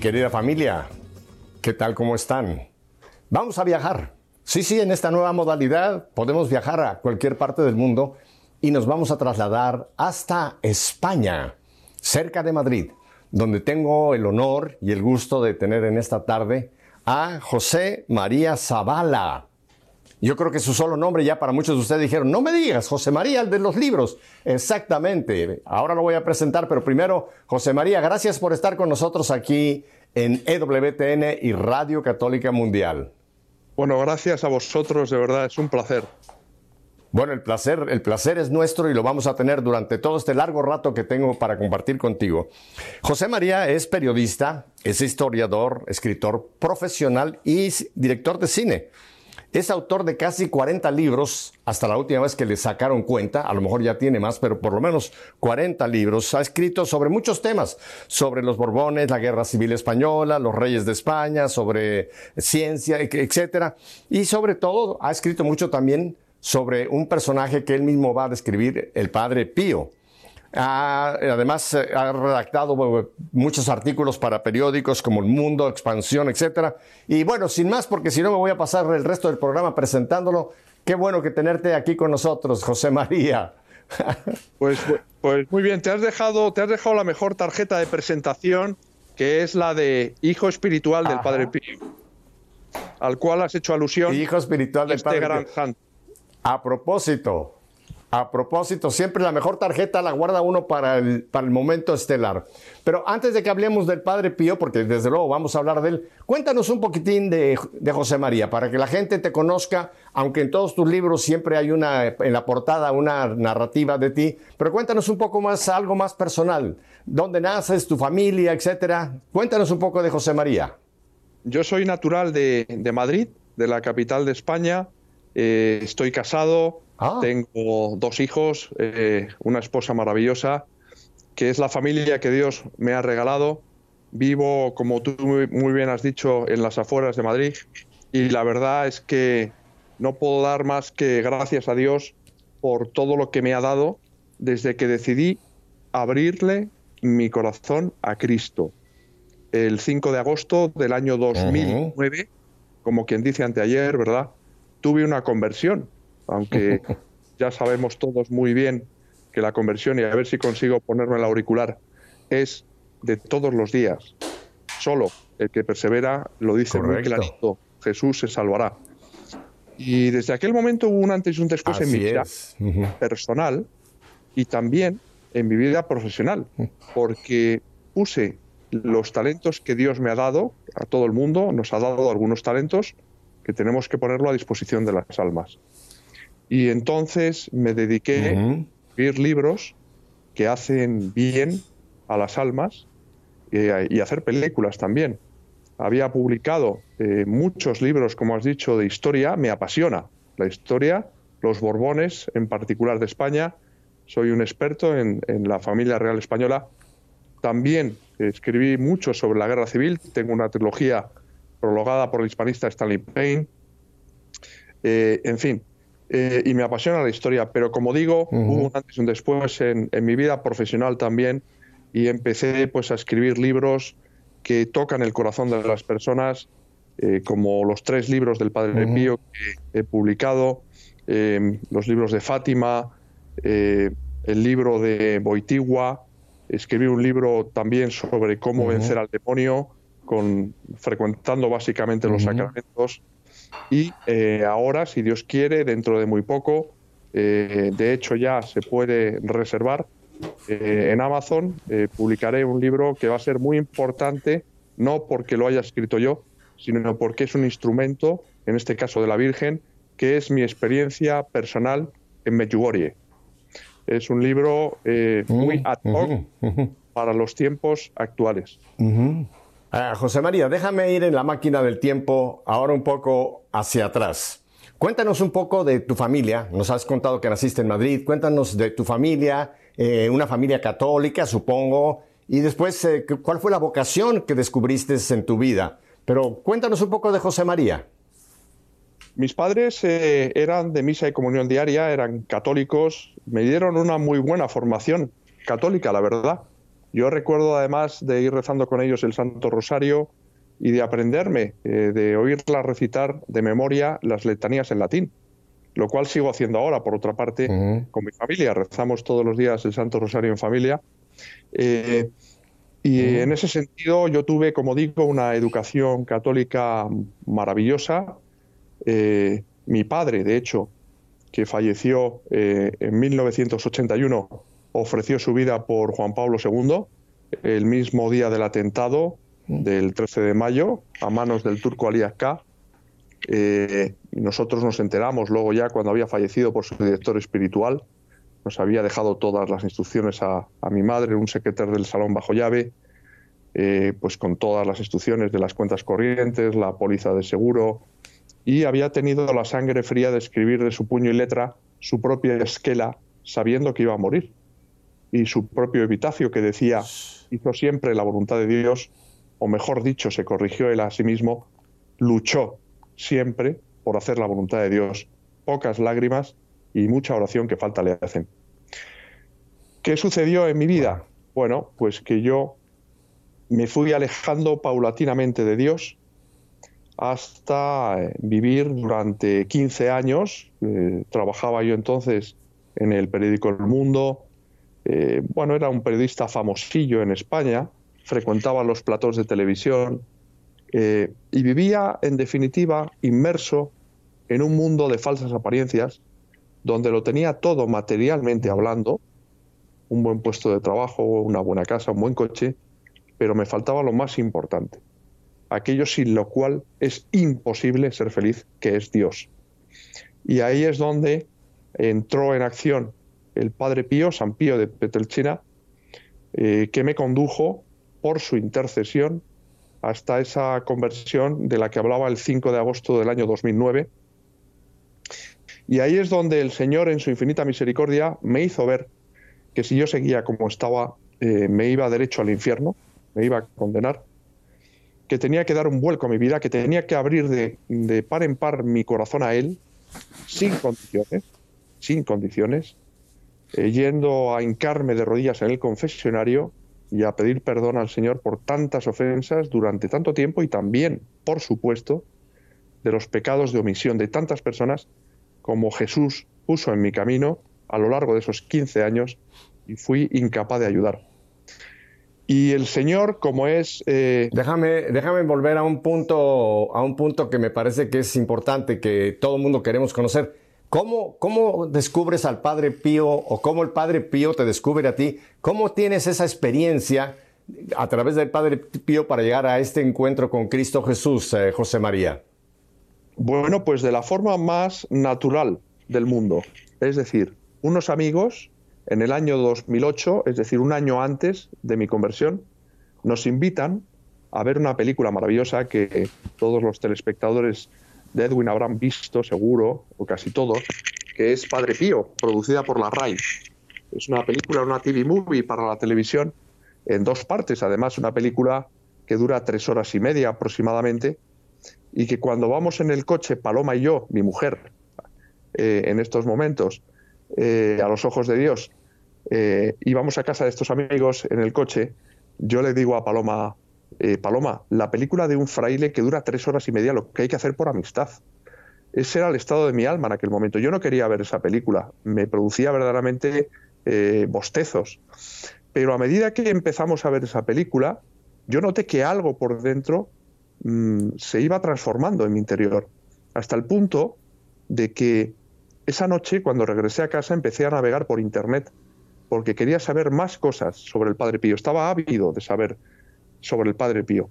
Querida familia, ¿qué tal? ¿Cómo están? Vamos a viajar. Sí, sí, en esta nueva modalidad podemos viajar a cualquier parte del mundo y nos vamos a trasladar hasta España, cerca de Madrid, donde tengo el honor y el gusto de tener en esta tarde a José María Zavala. Yo creo que su solo nombre ya para muchos de ustedes dijeron, no me digas, José María, el de los libros. Exactamente. Ahora lo voy a presentar, pero primero, José María, gracias por estar con nosotros aquí en EWTN y Radio Católica Mundial. Bueno, gracias a vosotros, de verdad, es un placer. Bueno, el placer, el placer es nuestro y lo vamos a tener durante todo este largo rato que tengo para compartir contigo. José María es periodista, es historiador, escritor profesional y director de cine. Es autor de casi 40 libros, hasta la última vez que le sacaron cuenta, a lo mejor ya tiene más, pero por lo menos 40 libros. Ha escrito sobre muchos temas, sobre los Borbones, la Guerra Civil Española, los Reyes de España, sobre ciencia, etc. Y sobre todo ha escrito mucho también sobre un personaje que él mismo va a describir, el Padre Pío además, eh, ha redactado muchos artículos para periódicos como El Mundo, Expansión, etc. Y bueno, sin más, porque si no me voy a pasar el resto del programa presentándolo. Qué bueno que tenerte aquí con nosotros, José María. Pues, pues muy bien, te has, dejado, te has dejado la mejor tarjeta de presentación, que es la de Hijo Espiritual del Padre Pío, al cual has hecho alusión. Hijo Espiritual del este Padre Pío. A propósito, a propósito, siempre la mejor tarjeta la guarda uno para el, para el momento estelar. Pero antes de que hablemos del Padre Pío, porque desde luego vamos a hablar de él, cuéntanos un poquitín de, José María, para que la gente te conozca, aunque en todos tus libros siempre hay una, en la portada, una narrativa de ti, pero cuéntanos un poco más, algo más personal. ¿Dónde naces, tu familia, etcétera? Cuéntanos un poco de José María. Yo soy natural de, Madrid, de la capital de España. Eh, estoy casado, Ah. Tengo dos hijos, eh, una esposa maravillosa, que es la familia que Dios me ha regalado. Vivo, como tú muy bien has dicho, en las afueras de Madrid y la verdad es que no puedo dar más que gracias a Dios por todo lo que me ha dado desde que decidí abrirle mi corazón a Cristo. El 5 de agosto del año 2009, como quien dice anteayer, ¿verdad? Tuve una conversión aunque ya sabemos todos muy bien que la conversión, y a ver si consigo ponerme el auricular, es de todos los días. Solo el que persevera lo dice muy clarito, Jesús se salvará. Y desde aquel momento hubo un antes y un después en mi vida personal y también en mi vida profesional, porque puse los talentos que Dios me ha dado a todo el mundo, nos ha dado algunos talentos que tenemos que ponerlo a disposición de las almas. Y entonces me dediqué a escribir libros que hacen bien a las almas eh, y hacer películas también. Había publicado eh, muchos libros, como has dicho, de historia. Me apasiona la historia, los Borbones, en particular de España. Soy un experto en, la familia real española. También escribí mucho sobre la guerra civil. Tengo una trilogía prologada por el hispanista Stanley Payne. Eh, en fin, eh, y me apasiona la historia, pero como digo, hubo un antes y un después en, mi vida profesional también y empecé pues a escribir libros que tocan el corazón de las personas, eh, como los tres libros del Padre Pío que he publicado, em, los libros de Fátima, eh, el libro de Boitigua, escribí un libro también sobre cómo vencer al demonio, con, frecuentando básicamente los sacramentos y eh, ahora, si Dios quiere, dentro de muy poco, eh, de hecho ya se puede reservar eh, en Amazon, publicaré un libro que va a ser muy importante, no porque lo haya escrito yo, sino porque es un instrumento, en este caso de la Virgen, que es mi experiencia personal en Medjugorje. Es un libro muy mm, ad hoc para los tiempos actuales. José María, déjame ir en la máquina del tiempo ahora un poco hacia atrás. Cuéntanos un poco de tu familia. Nos has contado que naciste en Madrid. Cuéntanos de tu familia, eh, una familia católica, supongo. Y después, eh, ¿cuál fue la vocación que descubriste en tu vida? Pero cuéntanos un poco de José María. Mis padres eh, eran de misa y comunión diaria, eran católicos, me dieron una muy buena formación católica, la verdad. Yo recuerdo además de ir rezando con ellos el Santo Rosario y de aprenderme, eh, de oírla recitar de memoria las letanías en latín, lo cual sigo haciendo ahora, por otra parte, con mi familia. Rezamos todos los días el Santo Rosario en familia. Eh, y en ese sentido yo tuve, como digo, una educación católica maravillosa. Eh, mi padre, de hecho, que falleció en 1981, ofreció su vida por Juan Pablo II el mismo día del atentado del 13 de mayo a manos del turco Ali Akka. Eh, nosotros nos enteramos luego ya cuando había fallecido por su director espiritual. Nos había dejado todas las instrucciones a, mi madre, un secretario del salón bajo llave, eh, pues con todas las instrucciones de las cuentas corrientes, la póliza de seguro, y había tenido la sangre fría de escribir de su puño y letra su propia esquela sabiendo que iba a morir. Y su propio epitafio que decía, hizo siempre la voluntad de Dios o mejor dicho, se corrigió él a sí mismo, luchó siempre por hacer la voluntad de Dios. Pocas lágrimas y mucha oración que falta le hacen. ¿Qué sucedió en mi vida? Bueno, pues que yo me fui alejando paulatinamente de Dios hasta eh, vivir durante 15 años. Eh, trabajaba yo entonces en el periódico El Mundo. Eh, bueno, era un periodista famosillo en España frecuentaba los platós de televisión eh, y vivía, en definitiva, inmerso en un mundo de falsas apariencias, donde lo tenía todo materialmente hablando, un buen puesto de trabajo, una buena casa, un buen coche, pero me faltaba lo más importante, aquello sin lo cual es imposible ser feliz, que es Dios. Y ahí es donde entró en acción el Padre Pío, San Pío de Petelchina, eh, que me condujo por su intercesión hasta esa conversión de la que hablaba el 5 de agosto del año 2009. Y ahí es donde el Señor, en su infinita misericordia, me hizo ver que si yo seguía como estaba, eh, me iba derecho al infierno, me iba a condenar, que tenía que dar un vuelco a mi vida, que tenía que abrir de, par en par mi corazón a Él, sin condiciones, sin condiciones, eh, yendo a hincarme de rodillas en el confesionario y a pedir perdón al Señor por tantas ofensas durante tanto tiempo y también, por supuesto, de los pecados de omisión de tantas personas como Jesús puso en mi camino a lo largo de esos 15 años y fui incapaz de ayudar. Y el Señor, como es... Eh, déjame, déjame volver a un, punto, a un punto que me parece que es importante, que todo el mundo queremos conocer. ¿Cómo, ¿Cómo descubres al Padre Pío o cómo el Padre Pío te descubre a ti? ¿Cómo tienes esa experiencia a través del Padre Pío para llegar a este encuentro con Cristo Jesús, eh, José María? Bueno, pues de la forma más natural del mundo. Es decir, unos amigos en el año 2008, es decir, un año antes de mi conversión, nos invitan a ver una película maravillosa que todos los telespectadores de Edwin habrán visto, seguro, o casi todos, que es Padre Pío, producida por la RAI. Es una película, una TV movie para la televisión, en dos partes, además, una película que dura tres horas y media aproximadamente, y que cuando vamos en el coche, Paloma y yo, mi mujer, eh, en estos momentos, eh, a los ojos de Dios, eh, y vamos a casa de estos amigos en el coche, yo le digo a Paloma, eh, Paloma, la película de un fraile que dura tres horas y media, lo que hay que hacer por amistad. Ese era el estado de mi alma en aquel momento. Yo no quería ver esa película, me producía verdaderamente eh, bostezos. Pero a medida que empezamos a ver esa película, yo noté que algo por dentro mm, se iba transformando en mi interior, hasta el punto de que esa noche, cuando regresé a casa, empecé a navegar por Internet, porque quería saber más cosas sobre el Padre Pío. Estaba ávido de saber sobre el Padre Pío.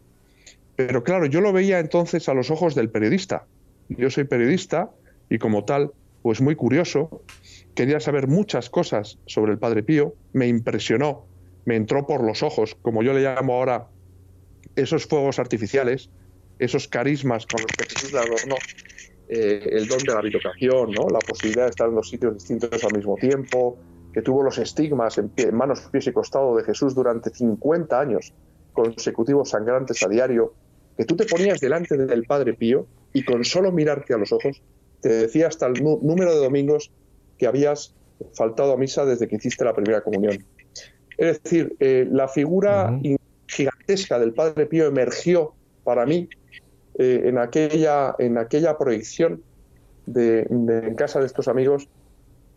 Pero claro, yo lo veía entonces a los ojos del periodista. Yo soy periodista y como tal, pues muy curioso, quería saber muchas cosas sobre el Padre Pío, me impresionó, me entró por los ojos, como yo le llamo ahora esos fuegos artificiales, esos carismas con los que Jesús le adornó, eh, el don de la habitación, ¿no? la posibilidad de estar en dos sitios distintos al mismo tiempo, que tuvo los estigmas en, en manos, pies y costado de Jesús durante 50 años, consecutivos sangrantes a diario, que tú te ponías delante del Padre Pío y con solo mirarte a los ojos te decía hasta el número de domingos que habías faltado a misa desde que hiciste la primera comunión. Es decir, eh, la figura gigantesca del Padre Pío emergió para mí eh, en, aquella, en aquella proyección de, en casa de estos amigos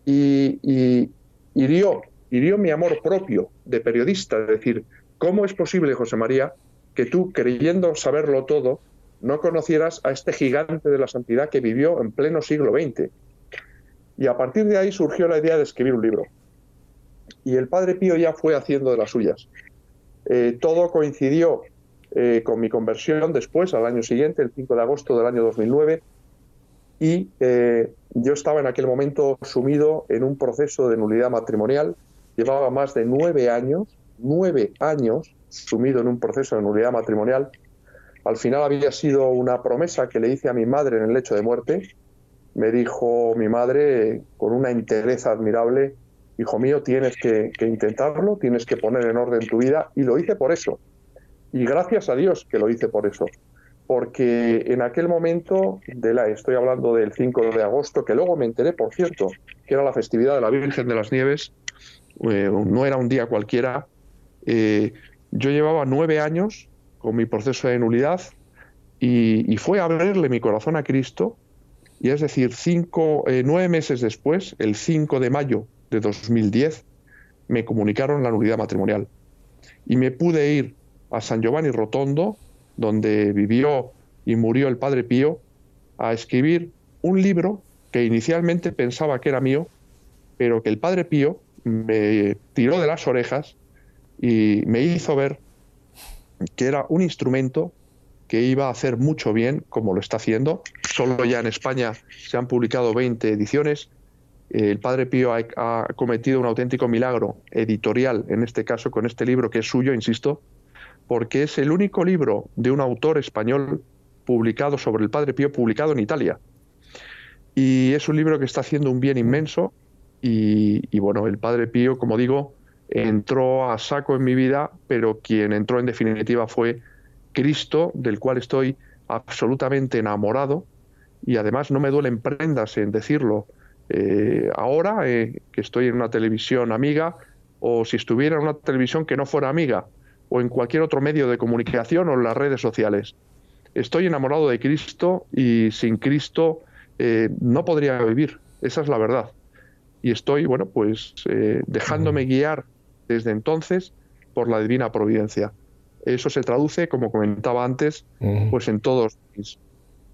y, y hirió, hirió mi amor propio de periodista. Es decir, ¿cómo es posible, José María, que tú, creyendo saberlo todo, no conocieras a este gigante de la santidad que vivió en pleno siglo XX? Y a partir de ahí surgió la idea de escribir un libro. Y el padre Pío ya fue haciendo de las suyas. Eh, todo coincidió eh, con mi conversión después, al año siguiente, el 5 de agosto del año 2009, y eh, yo estaba en aquel momento sumido en un proceso de nulidad matrimonial. Llevaba más de nueve años, nueve años sumido en un proceso de nulidad matrimonial. Al final había sido una promesa que le hice a mi madre en el lecho de muerte. Me dijo mi madre con una interés admirable, hijo mío, tienes que, intentarlo, tienes que poner en orden tu vida. Y lo hice por eso. Y gracias a Dios que lo hice por eso. Porque en aquel momento, de la, estoy hablando del 5 de agosto, que luego me enteré, por cierto, que era la festividad de la Virgen de las Nieves, eh, no era un día cualquiera. Eh, yo llevaba nueve años con mi proceso de nulidad y, fue abrirle mi corazón a Cristo. Y es decir, cinco, eh, nueve meses después, el 5 de mayo de 2010 me comunicaron la nulidad matrimonial. Y me pude ir a San Giovanni Rotondo, donde vivió y murió el Padre Pío, a escribir un libro que inicialmente pensaba que era mío, pero que el Padre Pío me tiró de las orejas y me hizo ver que era un instrumento que iba a hacer mucho bien, como lo está haciendo. Solo ya en España se han publicado 20 ediciones el Padre Pío ha, cometido un auténtico milagro editorial, en este caso con este libro que es suyo, insisto, porque es el único libro de un autor español publicado sobre el Padre Pío, publicado en Italia. Y es un libro que está haciendo un bien inmenso y, y bueno, el Padre Pío, como digo, entró a saco en mi vida, pero quien entró en definitiva fue Cristo, del cual estoy absolutamente enamorado y además no me duelen prendas en decirlo, eh, ahora eh, que estoy en una televisión amiga o si estuviera en una televisión que no fuera amiga o en cualquier otro medio de comunicación o en las redes sociales. Estoy enamorado de Cristo y sin Cristo eh, no podría vivir, esa es la verdad. Y estoy, bueno, pues dejándome guiar desde entonces por la divina providencia. Eso se traduce, como comentaba antes, pues en todos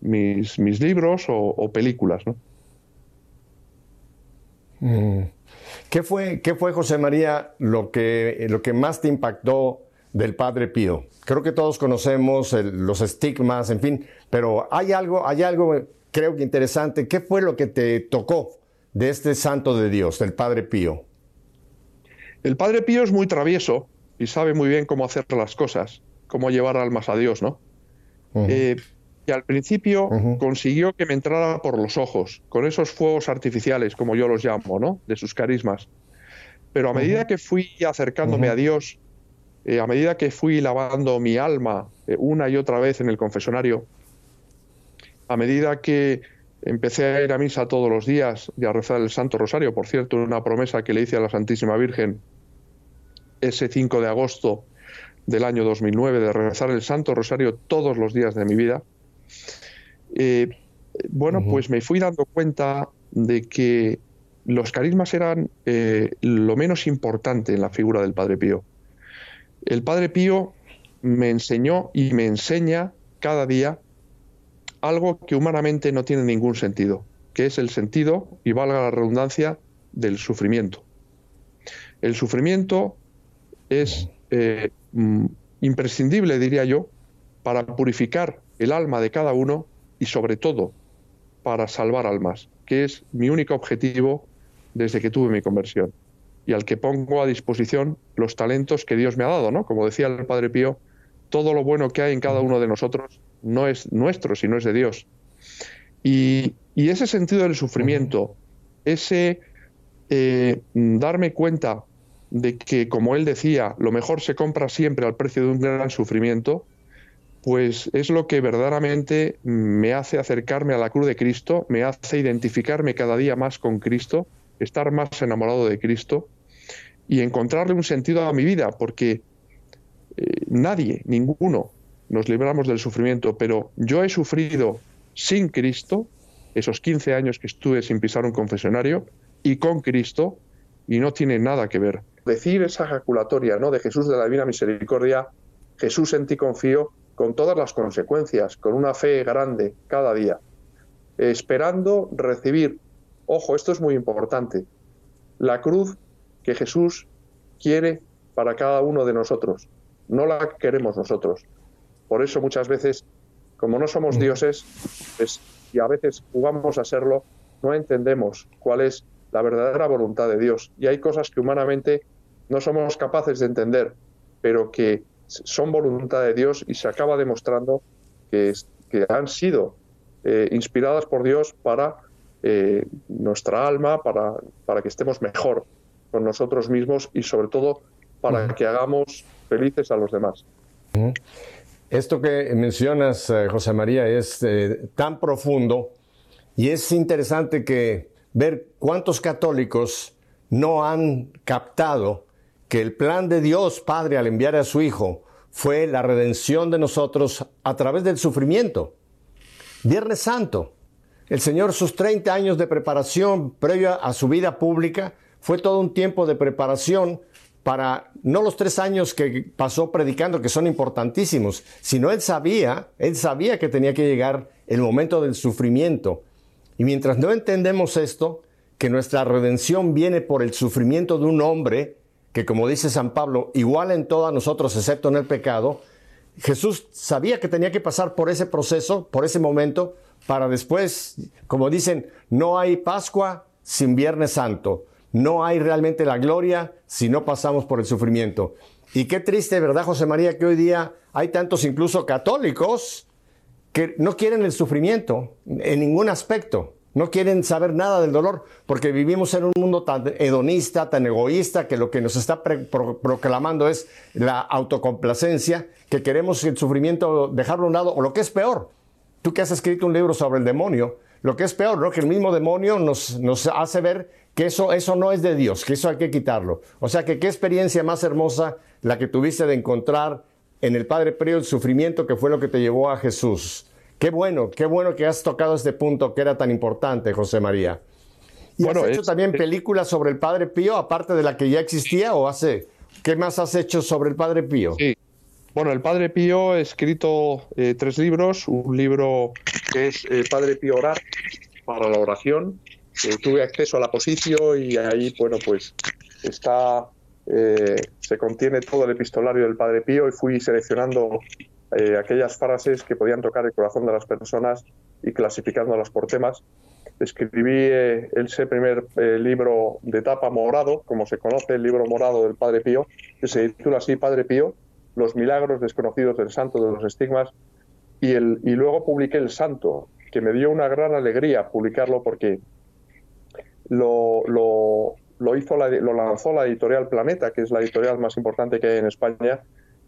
mis, mis, libros o, o películas, ¿no? ¿Qué fue, ¿Qué fue, José María, lo que, lo que más te impactó del Padre Pío? Creo que todos conocemos los estigmas, en fin, pero hay algo, hay algo, creo que interesante. ¿Qué fue lo que te tocó de este santo de Dios, del Padre Pío? El Padre Pío es muy travieso y sabe muy bien cómo hacer las cosas, cómo llevar almas a Dios, ¿no? que al principio consiguió que me entrara por los ojos, con esos fuegos artificiales, como yo los llamo, ¿no? De sus carismas. Pero a medida que fui acercándome a Dios, eh, a medida que fui lavando mi alma eh, una y otra vez en el confesonario, a medida que empecé a ir a misa todos los días y a rezar el Santo Rosario, por cierto, una promesa que le hice a la Santísima Virgen ese 5 de agosto del año 2009 de rezar el Santo Rosario todos los días de mi vida, eh, bueno, pues me fui dando cuenta de que los carismas eran eh, lo menos importante en la figura del Padre Pío. El Padre Pío me enseñó y me enseña cada día algo que humanamente no tiene ningún sentido, que es el sentido, y valga la redundancia, del sufrimiento. El sufrimiento es eh, mm, imprescindible, diría yo, para purificar el alma de cada uno y sobre todo para salvar almas, que es mi único objetivo desde que tuve mi conversión y al que pongo a disposición los talentos que Dios me ha dado, ¿no? Como decía el Padre Pío, todo lo bueno que hay en cada uno de nosotros no es nuestro, sino es de Dios. Y, ese sentido del sufrimiento, ese eh, darme cuenta de que, como él decía, lo mejor se compra siempre al precio de un gran sufrimiento, pues es lo que verdaderamente me hace acercarme a la cruz de Cristo, me hace identificarme cada día más con Cristo, estar más enamorado de Cristo y encontrarle un sentido a mi vida, porque eh, nadie, ninguno, nos libramos del sufrimiento, pero yo he sufrido sin Cristo, esos 15 años que estuve sin pisar un confesionario, y con Cristo, y no tiene nada que ver. Decir esa ejaculatoria ¿no? de Jesús de la Divina Misericordia, Jesús en ti confío, con todas las consecuencias, con una fe grande cada día, esperando recibir, ojo, esto es muy importante, la cruz que Jesús quiere para cada uno de nosotros, no la queremos nosotros. Por eso muchas veces, como no somos mm. dioses, y a veces jugamos a serlo, no entendemos cuál es la verdadera voluntad de Dios. Y hay cosas que humanamente no somos capaces de entender, pero que son voluntad de Dios y se acaba demostrando que, que han sido eh, inspiradas por Dios para eh, nuestra alma, para, para que estemos mejor con nosotros mismos y sobre todo para que hagamos felices a los demás. Esto que mencionas, eh, José María, es eh, tan profundo y es interesante que ver cuántos católicos no han captado que el plan de Dios Padre al enviar a su Hijo fue la redención de nosotros a través del sufrimiento. Viernes Santo, el Señor sus 30 años de preparación previa a su vida pública fue todo un tiempo de preparación para no los tres años que pasó predicando, que son importantísimos, sino él sabía, él sabía que tenía que llegar el momento del sufrimiento. Y mientras no entendemos esto, que nuestra redención viene por el sufrimiento de un hombre, que como dice San Pablo, igual en todos nosotros excepto en el pecado, Jesús sabía que tenía que pasar por ese proceso, por ese momento, para después, como dicen, no hay Pascua sin Viernes Santo. No hay realmente la gloria si no pasamos por el sufrimiento. Y qué triste, ¿verdad, José María, que hoy día hay tantos incluso católicos que no quieren el sufrimiento en ningún aspecto. No quieren saber nada del dolor porque vivimos en un mundo tan hedonista, tan egoísta, que lo que nos está proclamando es la autocomplacencia, que queremos el sufrimiento dejarlo a un lado, o lo que es peor, tú que has escrito un libro sobre el demonio, lo que es peor, ¿no? que el mismo demonio nos, nos hace ver que eso, eso no es de Dios, que eso hay que quitarlo. O sea que qué experiencia más hermosa la que tuviste de encontrar en el Padre Pío el sufrimiento que fue lo que te llevó a Jesús. Qué bueno, qué bueno que has tocado este punto que era tan importante, José María. ¿Y has hecho también películas sobre el Padre Pío, aparte de la que ya existía, o hace, qué más has hecho sobre el Padre Pío? Sí. Bueno, el Padre Pío ha escrito eh, tres libros, un libro que es el Padre Pío Orar para la oración, eh, tuve acceso a la posición y ahí, bueno, pues está, eh, se contiene todo el epistolario del Padre Pío y fui seleccionando eh, aquellas frases que podían tocar el corazón de las personas y clasificándolas por temas. Escribí ese primer libro de tapa morado, como se conoce el libro morado del Padre Pío, que se titula así Padre Pío, los milagros desconocidos del santo de los estigmas, y, el, y luego publiqué El Santo, que me dio una gran alegría publicarlo porque lo, lo, hizo lo lanzó la editorial Planeta, que es la editorial más importante que hay en España,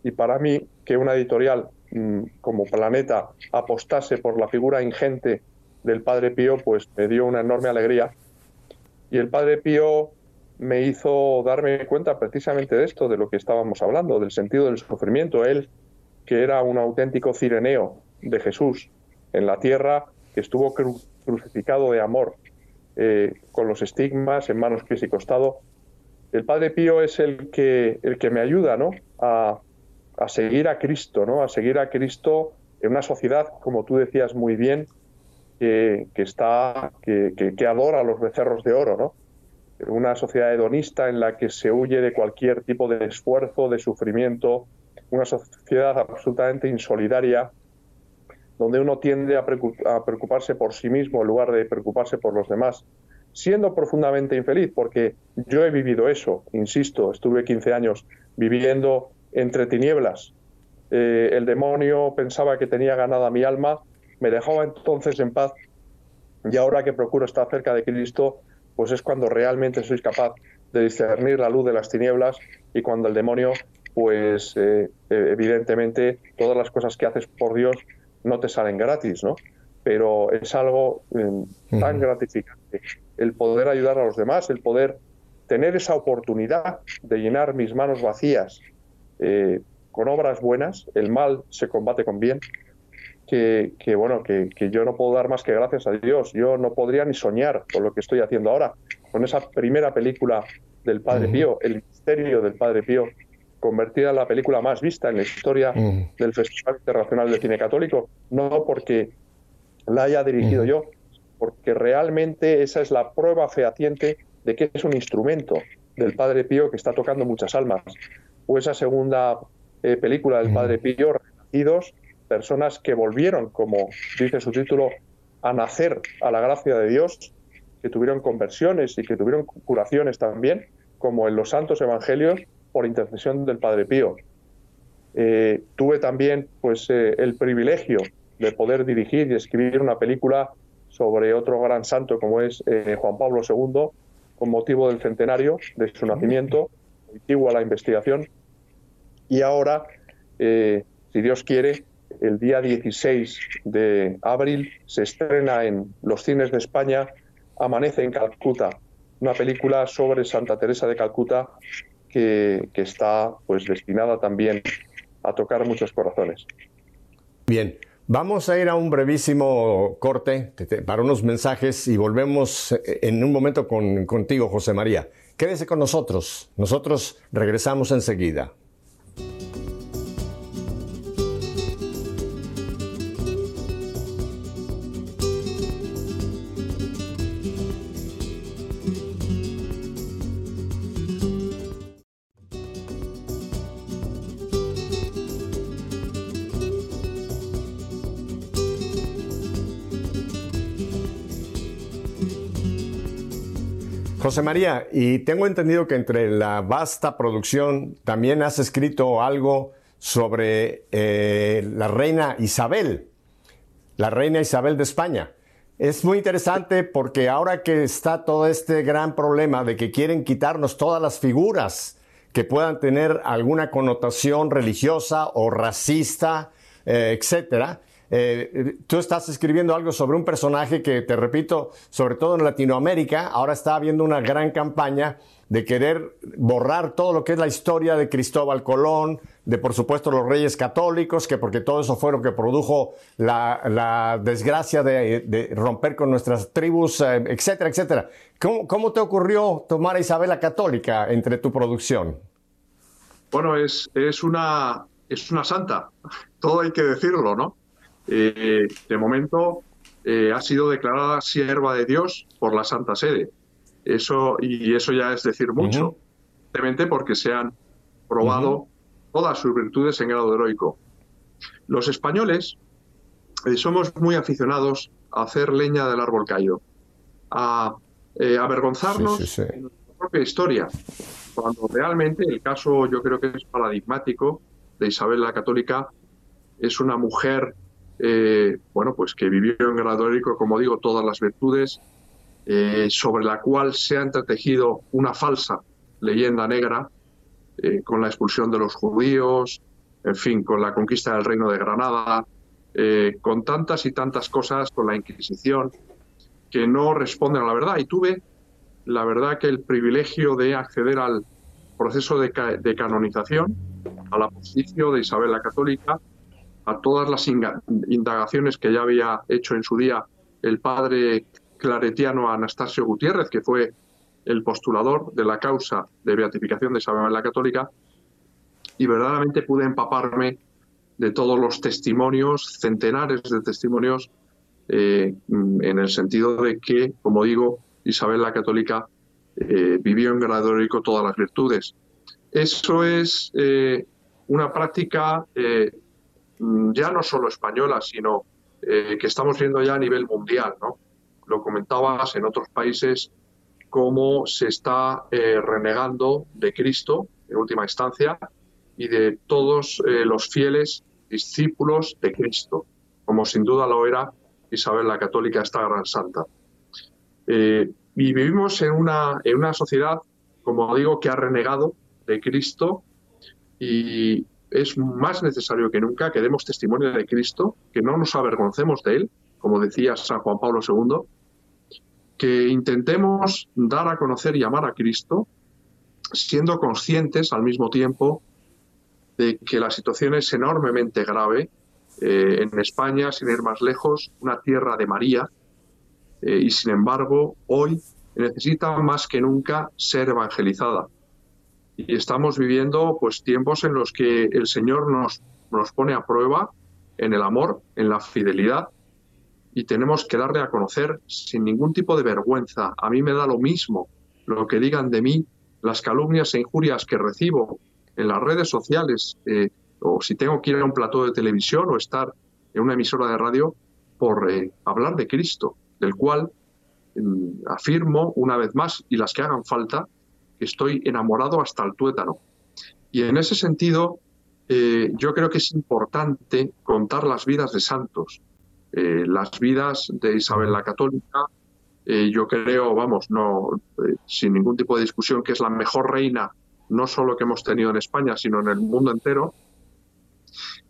y para mí que una editorial mm, como Planeta apostase por la figura ingente del Padre Pío, pues me dio una enorme alegría. Y el Padre Pío me hizo darme cuenta precisamente de esto, de lo que estábamos hablando, del sentido del sufrimiento. Él, que era un auténtico cireneo de Jesús en la tierra, que estuvo crucificado de amor, eh, con los estigmas en manos, pies y costado. El Padre Pío es el que, el que me ayuda ¿no? a, seguir a Cristo, ¿no? a seguir a Cristo en una sociedad, como tú decías muy bien, que, está, que, que, adora a los becerros de oro, ¿no? Una sociedad hedonista en la que se huye de cualquier tipo de esfuerzo, de sufrimiento, una sociedad absolutamente insolidaria, donde uno tiende a, preocuparse por sí mismo en lugar de preocuparse por los demás, siendo profundamente infeliz, porque yo he vivido eso, insisto, estuve 15 años viviendo entre tinieblas. Eh, el demonio pensaba que tenía ganada mi alma, me dejaba entonces en paz y ahora que procuro estar cerca de Cristo, pues es cuando realmente soy capaz de discernir la luz de las tinieblas y cuando el demonio, pues eh, evidentemente todas las cosas que haces por Dios no te salen gratis, ¿no? Pero es algo eh, tan gratificante el poder ayudar a los demás, el poder tener esa oportunidad de llenar mis manos vacías eh, con obras buenas, el mal se combate con bien, que, bueno, que, yo no puedo dar más que gracias a Dios. Yo no podría ni soñar con lo que estoy haciendo ahora, con esa primera película del Padre Pío, El misterio del Padre Pío, convertida en la película más vista en la historia del Festival Internacional de Cine Católico, no porque la haya dirigido yo, porque realmente esa es la prueba fehaciente de que es un instrumento del Padre Pío que está tocando muchas almas. O esa segunda eh, película del Padre Pío, Renacidos, personas que volvieron, como dice su título, a nacer a la gracia de Dios, que tuvieron conversiones y que tuvieron curaciones también, como en los santos evangelios, por intercesión del Padre Pío. Eh, tuve también pues, eh, el privilegio de poder dirigir y escribir una película sobre otro gran santo como es eh, Juan Pablo II, con motivo del centenario de su nacimiento, antigua la investigación. Y ahora, si Dios quiere, el día 16 de abril se estrena en los cines de España Amanece en Calcuta, una película sobre Santa Teresa de Calcuta que, está pues destinada también a tocar muchos corazones. Bien, vamos a ir a un brevísimo corte para unos mensajes y volvemos eh, en un momento con, contigo, José María. Quédese con nosotros, nosotros regresamos enseguida. José María, y tengo entendido que entre la vasta producción también has escrito algo sobre eh, la reina Isabel, la reina Isabel de España. Es muy interesante porque ahora que está todo este gran problema de que quieren quitarnos todas las figuras que puedan tener alguna connotación religiosa o racista, eh, etcétera, eh, tú estás escribiendo algo sobre un personaje que, te repito, sobre todo en Latinoamérica, ahora está habiendo una gran campaña de querer borrar todo lo que es la historia de Cristóbal Colón, de por supuesto los reyes católicos, que porque todo eso fue lo que produjo la, desgracia de, romper con nuestras tribus, eh, etcétera, etcétera. ¿Cómo, ¿Cómo, te ocurrió tomar a Isabel la Católica entre tu producción? Bueno, es, es, una, es una santa, todo hay que decirlo, ¿no? Eh, de momento eh, ha sido declarada sierva de Dios por la Santa Sede. Eso, y eso ya es decir mucho, simplemente porque se han probado todas sus virtudes en grado heroico. Los españoles eh, somos muy aficionados a hacer leña del árbol caído, a avergonzarnos de nuestra propia historia, cuando realmente el caso yo creo que es paradigmático de Isabel la Católica, es una mujer eh, bueno, pues que vivió en grado como digo, todas las virtudes, eh, sobre la cual se ha entretejido una falsa leyenda negra eh, con la expulsión de los judíos, en fin, con la conquista del reino de Granada, con tantas y tantas cosas, con la Inquisición, que no responden a la verdad. Y tuve, la verdad, que el privilegio de acceder al proceso de, de canonización, al apostilio de Isabel la Católica, a todas las indagaciones que ya había hecho en su día el padre claretiano Anastasio Gutiérrez, que fue el postulador de la causa de beatificación de Isabel la Católica, y verdaderamente pude empaparme de todos los testimonios, centenares de testimonios, eh, en el sentido de que, como digo, Isabel la Católica eh, vivió en grado todas las virtudes. Eso es eh, una práctica ya no solo española, sino eh, que estamos viendo ya a nivel mundial. ¿no? Lo comentabas en otros países, cómo se está eh, renegando de Cristo, en última instancia, y de todos eh, los fieles discípulos de Cristo, como sin duda lo era Isabel la Católica, esta gran santa. y vivimos en una, en una sociedad, como digo, que ha renegado de Cristo y, es más necesario que nunca que demos testimonio de Cristo, que no nos avergoncemos de Él, como decía San Juan Pablo II, que intentemos dar a conocer y amar a Cristo siendo conscientes al mismo tiempo de que la situación es enormemente grave. Eh, en España, sin ir más lejos, una tierra de María, eh, y sin embargo, hoy necesita más que nunca ser evangelizada. Y estamos viviendo pues tiempos en los que el Señor nos, nos pone a prueba en el amor, en la fidelidad, y tenemos que darle a conocer sin ningún tipo de vergüenza. A mí me da lo mismo lo que digan de mí, las calumnias e injurias que recibo en las redes sociales, eh, o si tengo que ir a un plató de televisión o estar en una emisora de radio por eh, hablar de Cristo, del cual mm, afirmo una vez más, y las que hagan falta, estoy enamorado hasta el tuétano. Y en ese sentido, eh, yo creo que es importante contar las vidas de santos, las vidas de Isabel la Católica, eh, yo creo, vamos, no, eh, sin ningún tipo de discusión, que es la mejor reina, no solo que hemos tenido en España, sino en el mundo entero.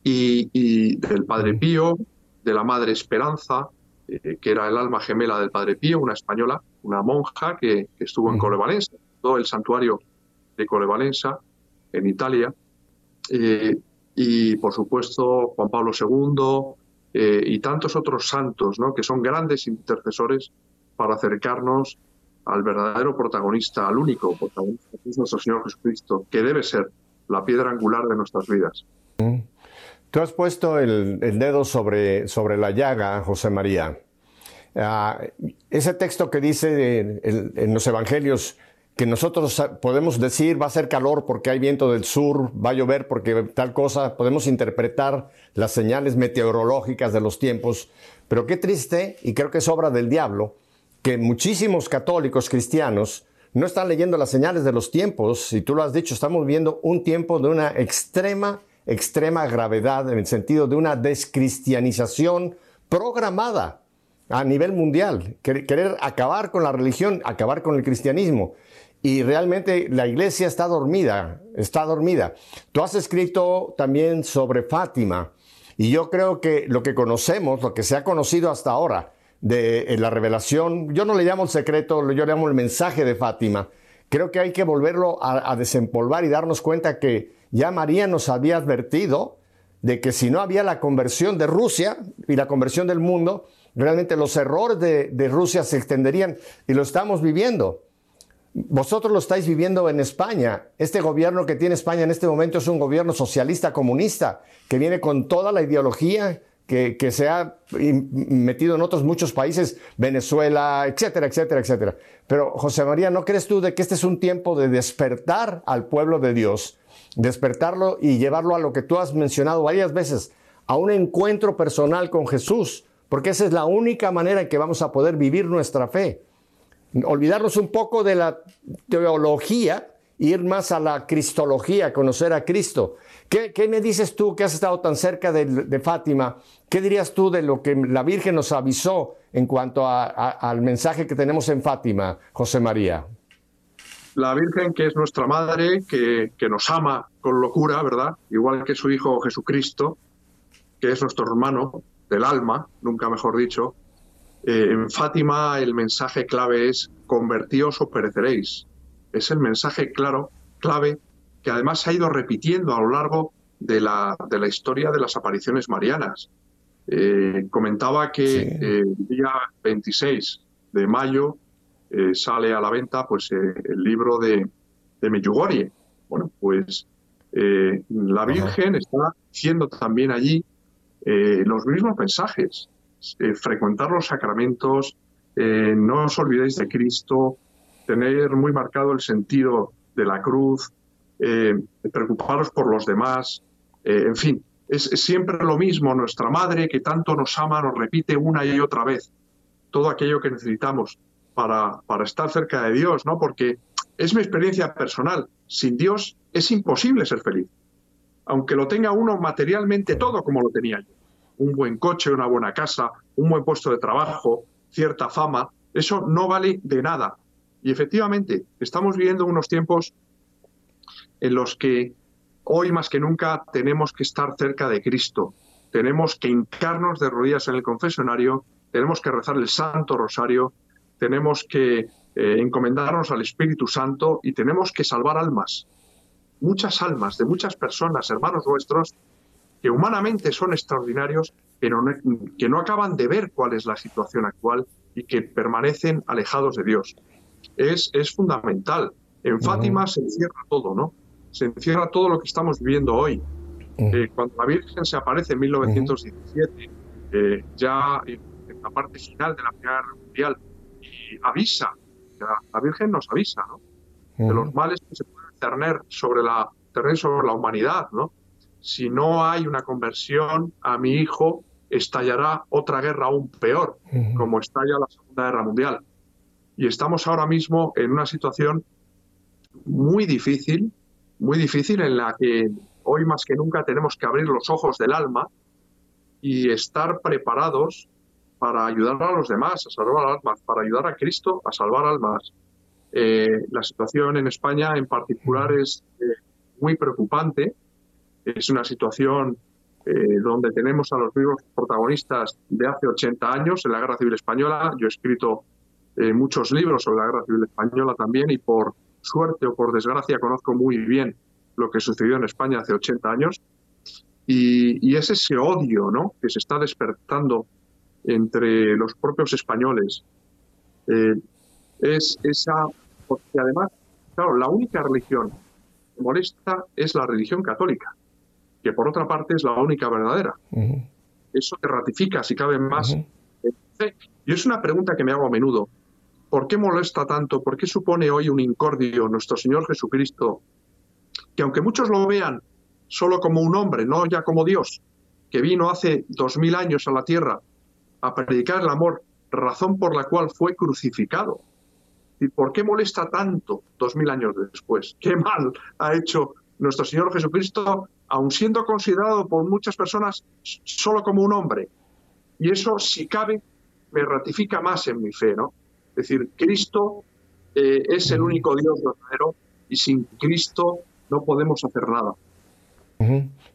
Y, del Padre Pío, de la Madre Esperanza, eh, que era el alma gemela del Padre Pío, una española, una monja que, estuvo en Colevalenza, todo el santuario de Colevalenza, en Italia. y por supuesto, Juan Pablo II y tantos otros santos, ¿no? que son grandes intercesores para acercarnos al verdadero protagonista, al único protagonista, que es nuestro Señor Jesucristo, que debe ser la piedra angular de nuestras vidas. Tú has puesto el, dedo sobre, sobre, la llaga, José María. Ah, ese texto que dice en, los evangelios que nosotros podemos decir va a ser calor porque hay viento del sur, va a llover porque tal cosa, podemos interpretar las señales meteorológicas de los tiempos, pero qué triste, y creo que es obra del diablo, que muchísimos católicos cristianos no están leyendo las señales de los tiempos, y tú lo has dicho, estamos viviendo un tiempo de una extrema, extrema gravedad en el sentido de una descristianización programada a nivel mundial, querer acabar con la religión, acabar con el cristianismo. Y realmente la iglesia está dormida, está dormida. Tú has escrito también sobre Fátima, y yo creo que lo que conocemos, lo que se ha conocido hasta ahora, de la revelación, yo no le llamo el secreto, yo le llamo el mensaje de Fátima. Creo que hay que volverlo a, desempolvar y darnos cuenta que ya María nos había advertido de que si no había la conversión de Rusia y la conversión del mundo, realmente los errores de, de Rusia se extenderían y lo estamos viviendo. Vosotros lo estáis viviendo en España. Este gobierno que tiene España en este momento es un gobierno socialista comunista que viene con toda la ideología que, se ha metido en otros muchos países, Venezuela, etcétera, etcétera, etcétera. Pero José María, ¿no crees tú de que este es un tiempo de despertar al pueblo de Dios, despertarlo y llevarlo a lo que tú has mencionado varias veces, a un encuentro personal con Jesús? Porque esa es la única manera en que vamos a poder vivir nuestra fe. Olvidarnos un poco de la teología, ir más a la cristología, conocer a Cristo. ¿Qué, me dices tú que has estado tan cerca de, Fátima? ¿Qué dirías tú de lo que la Virgen nos avisó en cuanto al mensaje que tenemos en Fátima, José María? La Virgen, que es nuestra madre, que, nos ama con locura, ¿verdad? Igual que su Hijo Jesucristo, que es nuestro hermano del alma, nunca mejor dicho. Eh, en Fátima el mensaje clave es convertíos o pereceréis. Es el mensaje claro, clave que además se ha ido repitiendo a lo largo de la, de la historia de las apariciones marianas. Eh, comentaba que eh, el día 26 de mayo sale a la venta pues, el libro de, de Medjugorje. Bueno, pues la Virgen está diciendo también allí los mismos mensajes. Frecuentar los sacramentos, no os olvidéis de Cristo, tener muy marcado el sentido de la cruz, eh, preocuparos por los demás, eh, en fin, es, siempre lo mismo. Nuestra madre, que tanto nos ama, nos repite una y otra vez todo aquello que necesitamos para, para estar cerca de Dios, ¿no? Porque es mi experiencia personal. Sin Dios es imposible ser feliz. Aunque lo tenga uno materialmente todo como lo tenía yo. Un buen coche, una buena casa, un buen puesto de trabajo, cierta fama, eso no vale de nada. Y efectivamente, estamos viviendo unos tiempos en los que hoy más que nunca tenemos que estar cerca de Cristo, tenemos que hincarnos de rodillas en el confesionario, tenemos que rezar el Santo Rosario, tenemos que encomendarnos al Espíritu Santo y tenemos que salvar almas. Muchas almas de muchas personas, hermanos nuestros, que humanamente son extraordinarios, pero que no acaban de ver cuál es la situación actual y que permanecen alejados de Dios. Es, es fundamental. En Fátima se encierra todo, ¿no? Se encierra todo lo que estamos viviendo hoy. Eh, cuando la Virgen se aparece en 1917, eh, ya en, la parte final de la Primera Guerra Mundial, y avisa, la, Virgen nos avisa, ¿no? De los males que se pueden cerner sobre la, sobre la humanidad, ¿no? Si no hay una conversión a mi hijo, estallará otra guerra aún peor, como estalla la Segunda Guerra Mundial. Y estamos ahora mismo en una situación muy difícil, muy difícil en la que hoy más que nunca tenemos que abrir los ojos del alma y estar preparados para ayudar a los demás, a salvar almas, para ayudar a Cristo a salvar almas. Eh, la situación en España en particular es eh, muy preocupante. Es una situación eh, donde tenemos a los vivos protagonistas de hace 80 años en la Guerra Civil Española. Yo he escrito eh, muchos libros sobre la Guerra Civil Española también y por suerte o por desgracia conozco muy bien lo que sucedió en España hace 80 años. Y, es ese odio ¿no? que se está despertando entre los propios españoles. Eh, es esa, porque además, claro, la única religión que molesta es la religión católica que por otra parte es la única verdadera. Eso te ratifica, si cabe más, Y es una pregunta que me hago a menudo. ¿Por qué molesta tanto? ¿Por qué supone hoy un incordio nuestro Señor Jesucristo? Que aunque muchos lo vean solo como un hombre, no ya como Dios, que vino hace dos mil años a la tierra a predicar el amor, razón por la cual fue crucificado. ¿Y por qué molesta tanto dos mil años después? ¿Qué mal ha hecho nuestro Señor Jesucristo aun siendo considerado por muchas personas solo como un hombre. Y eso, si cabe, me ratifica más en mi fe, ¿no? Es decir, Cristo eh, es el único Dios verdadero y sin Cristo no podemos hacer nada.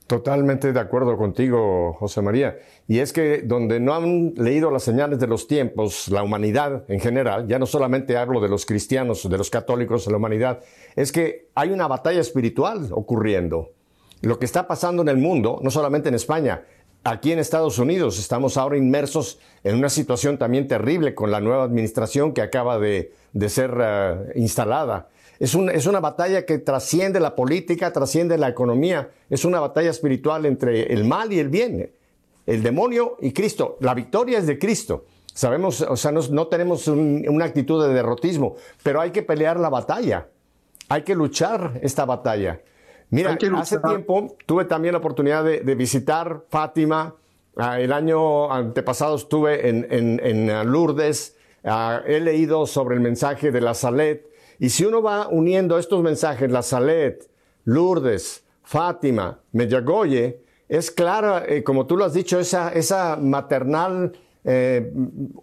Totalmente de acuerdo contigo, José María. Y es que donde no han leído las señales de los tiempos, la humanidad en general, ya no solamente hablo de los cristianos, de los católicos, de la humanidad, es que hay una batalla espiritual ocurriendo lo que está pasando en el mundo, no solamente en España, aquí en Estados Unidos estamos ahora inmersos en una situación también terrible con la nueva administración que acaba de, ser eh, instalada. Es, es, una batalla que trasciende la política, trasciende la economía, es una batalla espiritual entre el mal y el bien, el demonio y Cristo. La victoria es de Cristo. Sabemos, o sea, no, tenemos una actitud de derrotismo, pero hay que pelear la batalla, hay que luchar esta batalla. Mira, hace tiempo tuve también la oportunidad de, visitar Fátima. Ah, el año antepasado estuve en, ah, Lourdes. Ah, he leído sobre el mensaje de la Salet. Y si uno va uniendo estos mensajes, la Salet, Lourdes, Fátima, Medjugorje, es clara, eh, como tú lo has dicho, esa, maternal eh,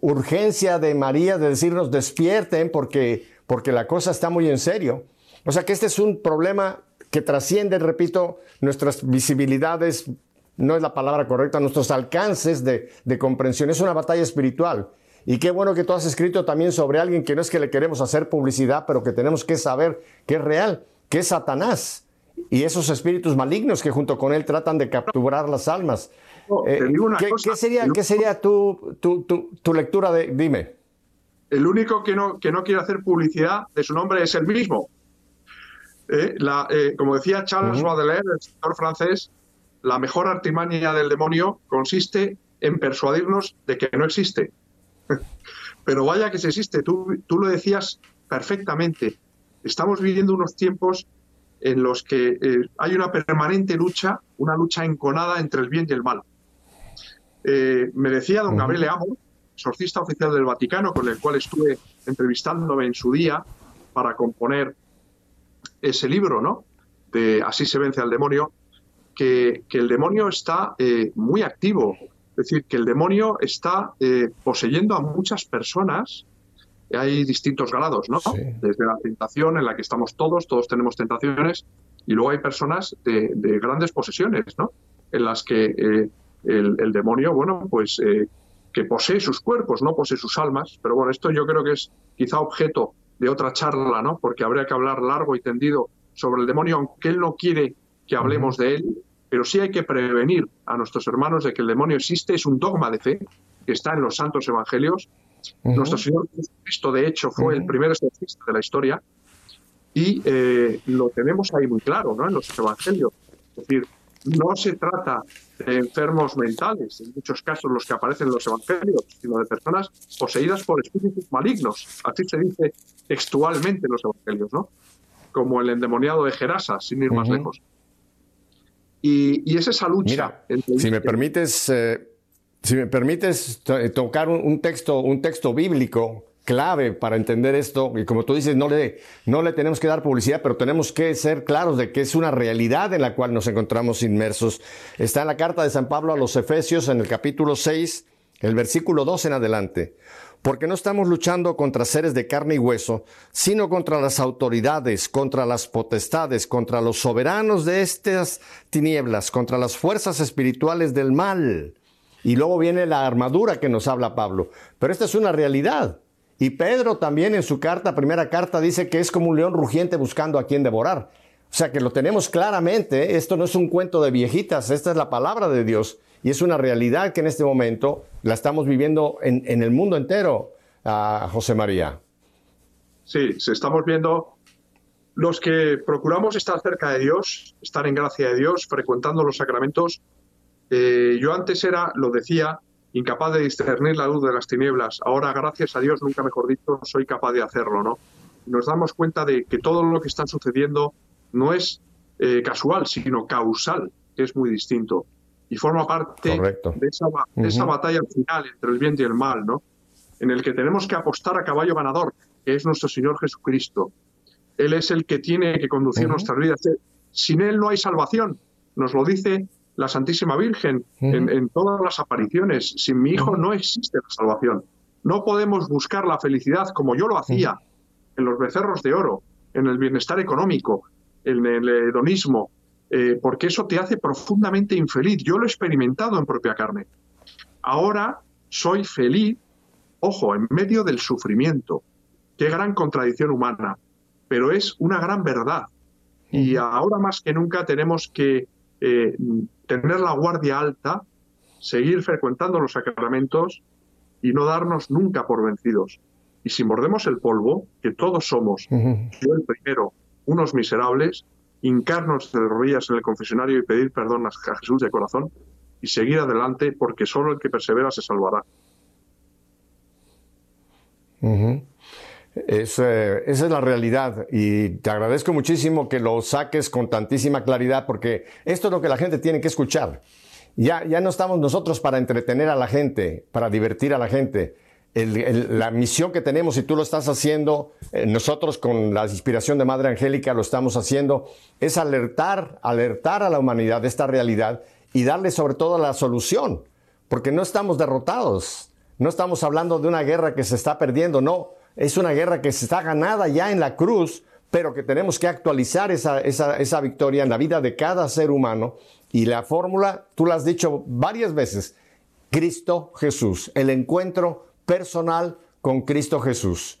urgencia de María de decirnos despierten porque, porque la cosa está muy en serio. O sea que este es un problema que trasciende, repito, nuestras visibilidades, no es la palabra correcta, nuestros alcances de, comprensión. Es una batalla espiritual. Y qué bueno que tú has escrito también sobre alguien que no es que le queremos hacer publicidad, pero que tenemos que saber que es real, que es Satanás y esos espíritus malignos que junto con él tratan de capturar las almas. Eh, ¿qué, sería, ¿qué sería tu, tu, lectura de, dime? El único que no, que no quiere hacer publicidad de su nombre es el mismo. Eh, eh, como decía Charles Baudelaire, el escritor francés, la mejor artimaña del demonio consiste en persuadirnos de que no existe. Pero vaya que se existe, tú, tú lo decías perfectamente. Estamos viviendo unos tiempos en los que eh, hay una permanente lucha, una lucha enconada entre el bien y el mal. me decía don Gabriele Amo, exorcista oficial del Vaticano, con el cual estuve entrevistándome en su día para componer ese libro, ¿no? De Así se vence al demonio, que, el demonio está eh, muy activo. Es decir, que el demonio está eh, poseyendo a muchas personas. Hay distintos grados, ¿no? Desde la tentación en la que estamos todos, todos tenemos tentaciones, y luego hay personas de, grandes posesiones, ¿no? En las que eh, el, demonio, bueno, pues que posee sus cuerpos, no posee sus almas. Pero bueno, esto yo creo que es quizá objeto de otra charla, ¿no? Porque habría que hablar largo y tendido sobre el demonio, aunque él no quiere que hablemos de él, pero sí hay que prevenir a nuestros hermanos de que el demonio existe, es un dogma de fe que está en los santos evangelios. Nuestro Señor Jesucristo, de hecho, fue el primer exorcista de la historia y eh, lo tenemos ahí muy claro, ¿no? En los evangelios. Es decir, no se trata de enfermos mentales, en muchos casos los que aparecen en los evangelios, sino de personas poseídas por espíritus malignos. Así se dice textualmente en los evangelios, ¿no? Como el endemoniado de Gerasa, sin ir más lejos. Y, es esa lucha. si me permites, eh, si me permites tocar un, texto, un texto bíblico clave para entender esto, y como tú dices, no le, no le tenemos que dar publicidad, pero tenemos que ser claros de que es una realidad en la cual nos encontramos inmersos. Está en la carta de San Pablo a los Efesios, en el capítulo 6, el versículo 2 en adelante. Porque no estamos luchando contra seres de carne y hueso, sino contra las autoridades, contra las potestades, contra los soberanos de estas tinieblas, contra las fuerzas espirituales del mal. Y luego viene la armadura que nos habla Pablo. Pero esta es una realidad. Y Pedro también en su carta, primera carta, dice que es como un león rugiente buscando a quien devorar. O sea que lo tenemos claramente, ¿eh? esto no es un cuento de viejitas, esta es la palabra de Dios y es una realidad que en este momento la estamos viviendo en, el mundo entero, a José María. Sí, se estamos viendo los que procuramos estar cerca de Dios, estar en gracia de Dios, frecuentando los sacramentos. Eh, yo antes era, lo decía, incapaz de discernir la luz de las tinieblas. Ahora, gracias a Dios, nunca mejor dicho, soy capaz de hacerlo, ¿no? Nos damos cuenta de que todo lo que está sucediendo no es eh, casual, sino causal, es muy distinto. Y forma parte de esa, esa, batalla final entre el bien y el mal, ¿no? En el que tenemos que apostar a caballo ganador, que es nuestro Señor Jesucristo. Él es el que tiene que conducir nuestras vidas. Sin Él no hay salvación. Nos lo dice la Santísima Virgen en, todas las apariciones. Sin mi hijo no existe la salvación. No podemos buscar la felicidad como yo lo hacía en los becerros de oro, en el bienestar económico, en el hedonismo, eh, porque eso te hace profundamente infeliz. Yo lo he experimentado en propia carne. Ahora soy feliz, ojo, en medio del sufrimiento. Qué gran contradicción humana, pero es una gran verdad. Y ahora más que nunca tenemos que eh, tener la guardia alta, seguir frecuentando los sacramentos y no darnos nunca por vencidos. Y si mordemos el polvo, que todos somos, yo el primero, unos miserables, hincarnos de rodillas en el confesionario y pedir perdón a Jesús de corazón y seguir adelante porque solo el que persevera se salvará. esa es la realidad y te agradezco muchísimo que lo saques con tantísima claridad porque esto es lo que la gente tiene que escuchar. Ya, ya no estamos nosotros para entretener a la gente, para divertir a la gente. La misión que tenemos, y tú lo estás haciendo, eh, nosotros con la inspiración de Madre Angélica lo estamos haciendo, es alertar, alertar a la humanidad de esta realidad y darle sobre todo la solución, porque no estamos derrotados, no estamos hablando de una guerra que se está perdiendo, no, es una guerra que está ganada ya en la cruz, pero que tenemos que actualizar esa, esa, victoria en la vida de cada ser humano. Y la fórmula, tú la has dicho varias veces, Cristo Jesús, el encuentro personal con Cristo Jesús.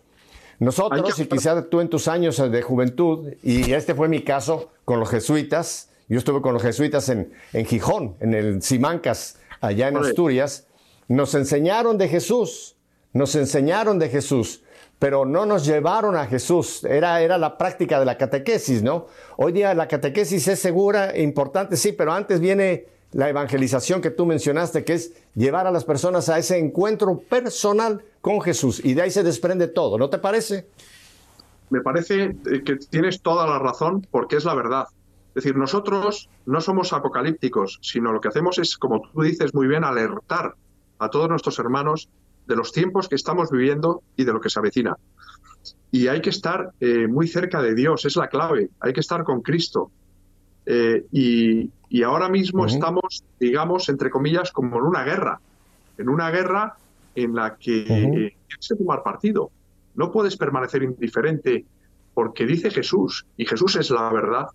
Nosotros, y quizás tú en tus años de juventud, y este fue mi caso con los jesuitas, yo estuve con los jesuitas en, en Gijón, en el Simancas, allá en Asturias, nos enseñaron de Jesús, nos enseñaron de Jesús pero no nos llevaron a Jesús. Era, era la práctica de la catequesis, ¿no? Hoy día la catequesis es segura e importante, sí, pero antes viene la evangelización que tú mencionaste, que es llevar a las personas a ese encuentro personal con Jesús. Y de ahí se desprende todo, ¿no te parece? Me parece eh, que tienes toda la razón porque es la verdad. Es decir, nosotros no somos apocalípticos, sino lo que hacemos es, como tú dices muy bien, alertar a todos nuestros hermanos de los tiempos que estamos viviendo y de lo que se avecina. Y hay que estar eh, muy cerca de Dios, es la clave, hay que estar con Cristo. Eh, y, ahora mismo estamos, digamos, entre comillas, como en una guerra, en una guerra en la que uh tienes que tomar partido. No puedes permanecer indiferente porque dice Jesús, y Jesús es la verdad,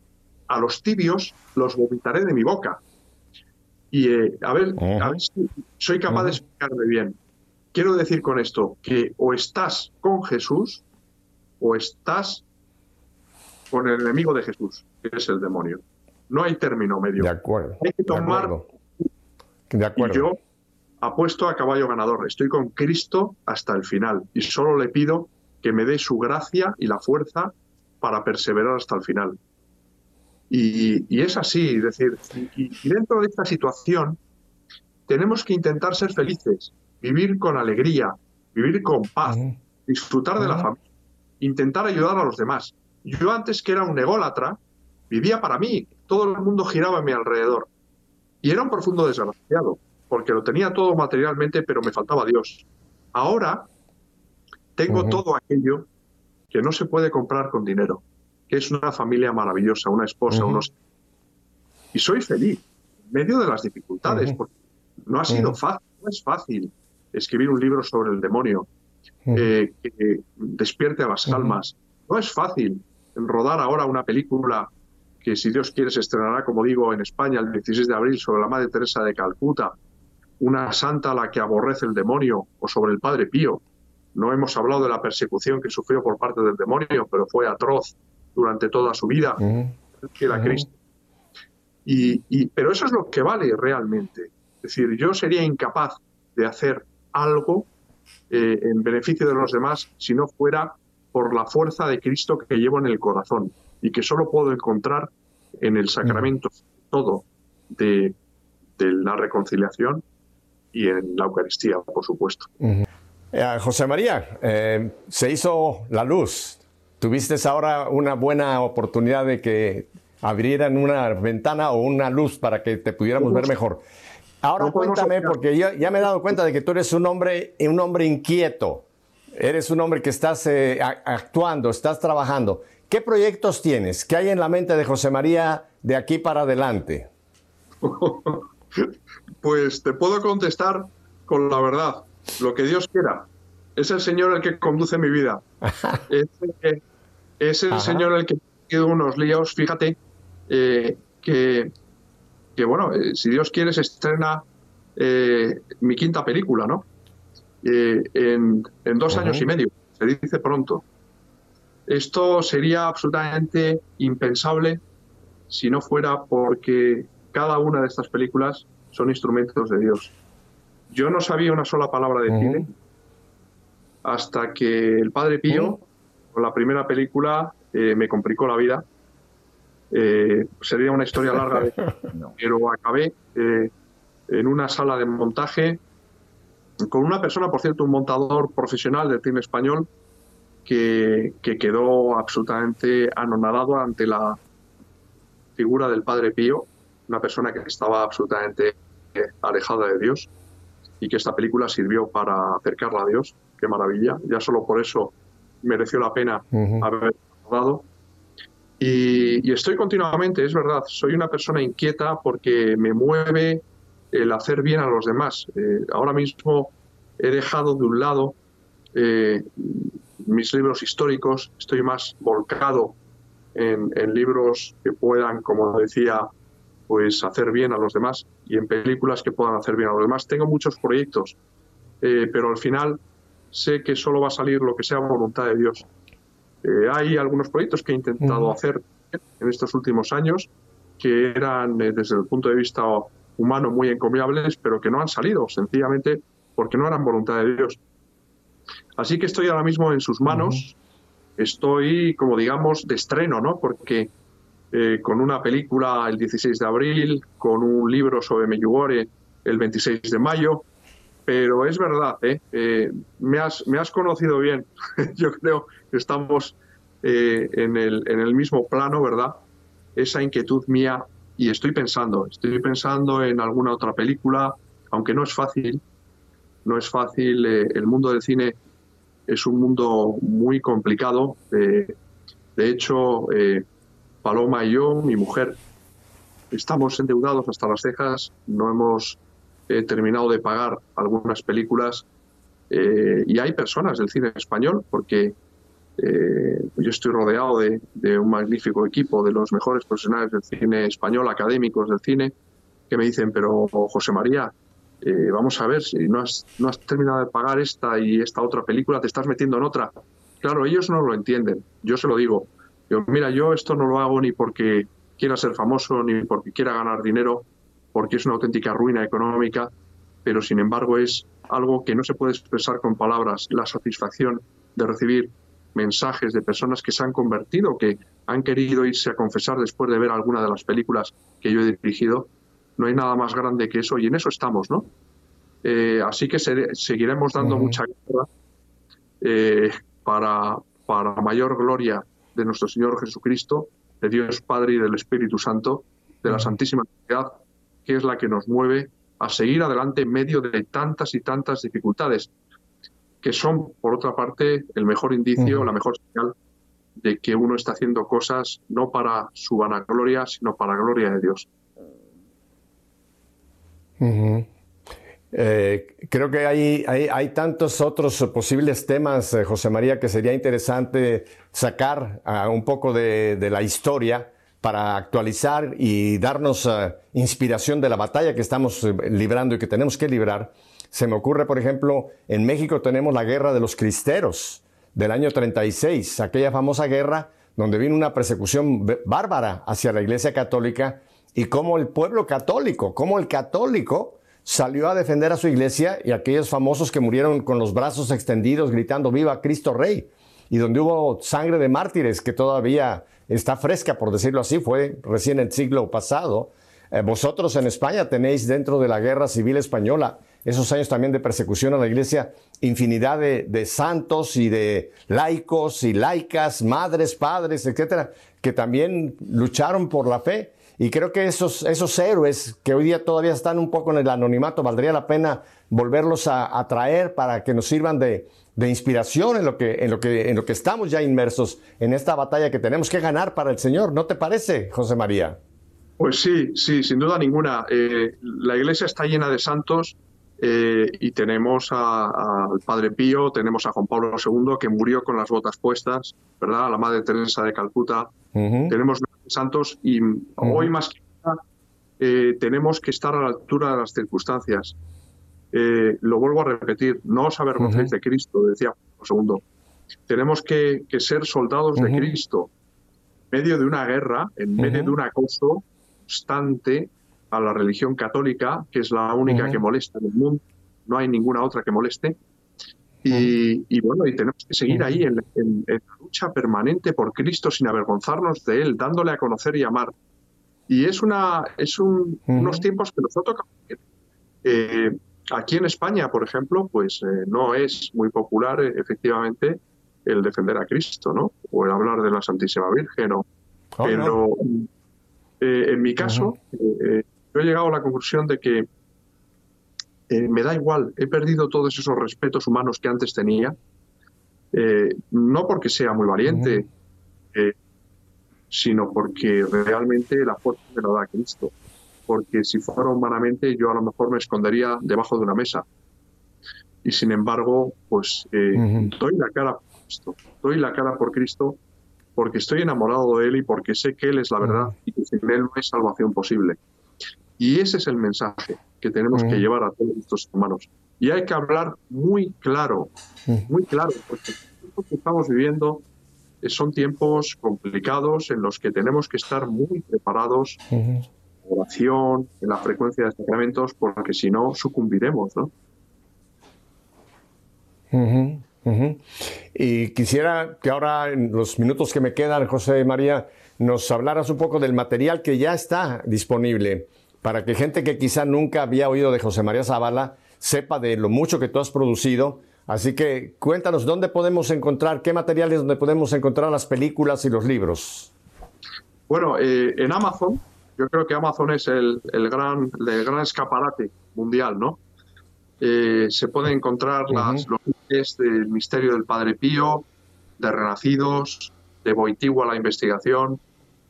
a los tibios los vomitaré de mi boca. Y a, ver, a ver si soy capaz de explicarme bien. quiero decir con esto que o estás con Jesús o estás con el enemigo de Jesús, que es el demonio. No hay término medio. De acuerdo. Hay que tomar. De acuerdo. Y yo apuesto a caballo ganador. Estoy con Cristo hasta el final y solo le pido que me dé su gracia y la fuerza para perseverar hasta el final. Y, es así, es decir, y, dentro de esta situación tenemos que intentar ser felices, vivir con alegría, vivir con paz, disfrutar de la familia, intentar ayudar a los demás. Yo antes que era un ególatra, vivía para mí, todo el mundo giraba a mi alrededor. Y era un profundo desgraciado, porque lo tenía todo materialmente, pero me faltaba Dios. Ahora tengo todo aquello que no se puede comprar con dinero, que es una familia maravillosa, una esposa, unos... Y soy feliz, en medio de las dificultades, porque no ha sido fácil, no es fácil escribir un libro sobre el demonio, eh, que despierte a las almas. No es fácil rodar ahora una película que, si Dios quiere, se estrenará, como digo, en España el 16 de abril sobre la Madre Teresa de Calcuta, una santa a la que aborrece el demonio, o sobre el Padre Pío. No hemos hablado de la persecución que sufrió por parte del demonio, pero fue atroz durante toda su vida, que la Cristo. Y, pero eso es lo que vale realmente. Es decir, yo sería incapaz de hacer algo eh, en beneficio de los demás si no fuera por la fuerza de Cristo que llevo en el corazón y que solo puedo encontrar en el sacramento todo de, la reconciliación y en la Eucaristía, por supuesto. Eh, José María, eh, se hizo la luz. ¿Tuviste ahora una buena oportunidad de que abrieran una ventana o una luz para que te pudiéramos ver mejor? Ahora cuéntame, porque yo ya me he dado cuenta de que tú eres un hombre, un hombre inquieto. Eres un hombre que estás eh, actuando, estás trabajando. ¿Qué proyectos tienes? ¿Qué hay en la mente de José María de aquí para adelante? Pues te puedo contestar con la verdad, lo que Dios quiera. Es el Señor el que conduce mi vida. es, el Señor el que tiene unos líos. Fíjate eh, que, que, bueno, eh, si Dios quiere se estrena mi quinta película, ¿no? Eh, en, dos años y medio, se dice pronto. Esto sería absolutamente impensable si no fuera porque cada una de estas películas son instrumentos de Dios. Yo no sabía una sola palabra de cine hasta que el Padre Pío, con la primera película, eh, me complicó la vida. Eh, sería una historia larga, pero acabé en una sala de montaje con una persona, por cierto, un montador profesional del cine español, que, quedó absolutamente anonadado ante la figura del Padre Pío, una persona que estaba absolutamente alejada de Dios y que esta película sirvió para acercarla a Dios. Qué maravilla. Ya solo por eso mereció la pena haber dado. Y, y, estoy continuamente, es verdad, soy una persona inquieta porque me mueve el hacer bien a los demás. Eh, ahora mismo he dejado de un lado eh, mis libros históricos, estoy más volcado en, libros que puedan, como decía, pues hacer bien a los demás y en películas que puedan hacer bien a los demás. Tengo muchos proyectos, eh, pero al final sé que solo va a salir lo que sea voluntad de Dios. hay algunos proyectos que he intentado hacer en estos últimos años que eran desde el punto de vista humanos muy encomiables, pero que no han salido, sencillamente porque no eran voluntad de Dios. Así que estoy ahora mismo en sus manos, estoy, como digamos, de estreno, ¿no? Porque eh, con una película el 16 de abril, con un libro sobre Meyugore el 26 de mayo, pero es verdad, ¿eh? Eh, me, has, me has conocido bien, yo creo que estamos en, el, en el mismo plano, ¿verdad? Esa inquietud mía y estoy pensando, estoy pensando en alguna otra película, aunque no es fácil, no es fácil, eh, el mundo del cine es un mundo muy complicado. de hecho, eh, Paloma y yo, mi mujer, estamos endeudados hasta las cejas, no hemos eh, terminado de pagar algunas películas y hay personas del cine español, porque eh, yo estoy rodeado de, un magnífico equipo de los mejores profesionales del cine español, académicos del cine, que me dicen, pero José María, eh, vamos a ver, si no has, no has terminado de pagar esta y esta otra película, te estás metiendo en otra. Claro, ellos no lo entienden, yo se lo digo. Yo, mira, yo esto no lo hago ni porque quiera ser famoso, ni porque quiera ganar dinero, porque es una auténtica ruina económica, pero sin embargo es algo que no se puede expresar con palabras, la satisfacción de recibir mensajes de personas que se han convertido, que han querido irse a confesar después de ver alguna de las películas que yo he dirigido. No hay nada más grande que eso y en eso estamos, ¿no? Eh, así que seguiremos dando mucha guerra eh, para, para mayor gloria de nuestro Señor Jesucristo, de Dios Padre y del Espíritu Santo, de la Santísima Trinidad, que es la que nos mueve a seguir adelante en medio de tantas y tantas dificultades que son, por otra parte, el mejor indicio, la mejor señal de que uno está haciendo cosas no para su vanagloria, sino para la gloria de Dios. Eh, creo que hay, hay, tantos otros posibles temas, eh, José María, que sería interesante sacar uh, un poco de, de, la historia para actualizar y darnos uh, inspiración de la batalla que estamos eh, librando y que tenemos que librar. Se me ocurre, por ejemplo, en México tenemos la guerra de los cristeros del año 36, aquella famosa guerra donde vino una persecución bárbara hacia la Iglesia Católica y cómo el pueblo católico, cómo el católico salió a defender a su iglesia y aquellos famosos que murieron con los brazos extendidos gritando viva Cristo Rey y donde hubo sangre de mártires que todavía está fresca, por decirlo así, fue recién el siglo pasado. Eh, vosotros en España tenéis dentro de la guerra civil española esos años también de persecución a la iglesia, infinidad de, santos y de laicos y laicas, madres, padres, etcétera, que también lucharon por la fe. Y creo que esos, esos héroes que hoy día todavía están un poco en el anonimato, valdría la pena volverlos a, traer para que nos sirvan de, inspiración en lo, que, en, lo que, en lo que estamos ya inmersos en esta batalla que tenemos que ganar para el Señor. ¿No te parece, José María? Pues sí, sí, sin duda ninguna. Eh, la iglesia está llena de santos eh, y tenemos al Padre Pío, tenemos a Juan Pablo II, que murió con las botas puestas, ¿verdad? A la Madre Teresa de Calcuta. Tenemos santos y hoy más que nada eh, tenemos que estar a la altura de las circunstancias. Eh, lo vuelvo a repetir, no os avergoncéis de Cristo, decía Juan Pablo II. Tenemos que, ser soldados de Cristo en medio de una guerra, en medio de un acoso constante a la religión católica, que es la única que molesta en el mundo, no hay ninguna otra que moleste. Y, bueno, y tenemos que seguir ahí en, la lucha permanente por Cristo sin avergonzarnos de Él, dándole a conocer y amar. Y es, una, es unos tiempos que nos ha tocado. Eh, aquí en España, por ejemplo, pues eh, no es muy popular, eh, efectivamente, el defender a Cristo, ¿no? O el hablar de la Santísima Virgen. O, oh, pero en mi caso, he llegado a la conclusión de que eh, me da igual, he perdido todos esos respetos humanos que antes tenía, eh, no porque sea muy valiente, eh, sino porque realmente la fuerza me la da Cristo. Porque si fuera humanamente, yo a lo mejor me escondería debajo de una mesa. Y sin embargo, pues doy la cara por Cristo, doy la cara por Cristo porque estoy enamorado de Él y porque sé que Él es la verdad y que sin Él no hay salvación posible. Y ese es el mensaje que tenemos que llevar a todos estos humanos. Y hay que hablar muy claro, muy claro, porque los tiempos que estamos viviendo eh, son tiempos complicados en los que tenemos que estar muy preparados en oración, en la frecuencia de sacramentos, porque si no sucumbiremos, ¿no? Y quisiera que ahora, en los minutos que me quedan, José María, nos hablaras un poco del material que ya está disponible para que gente que quizá nunca había oído de José María Zavala sepa de lo mucho que tú has producido. Así que cuéntanos dónde podemos encontrar, qué materiales donde podemos encontrar las películas y los libros. Bueno, eh, en Amazon, yo creo que Amazon es el, gran, el gran escaparate mundial, ¿no? Eh, se pueden encontrar las, los libros del Misterio del Padre Pío, de Renacidos, de Boitigua la investigación,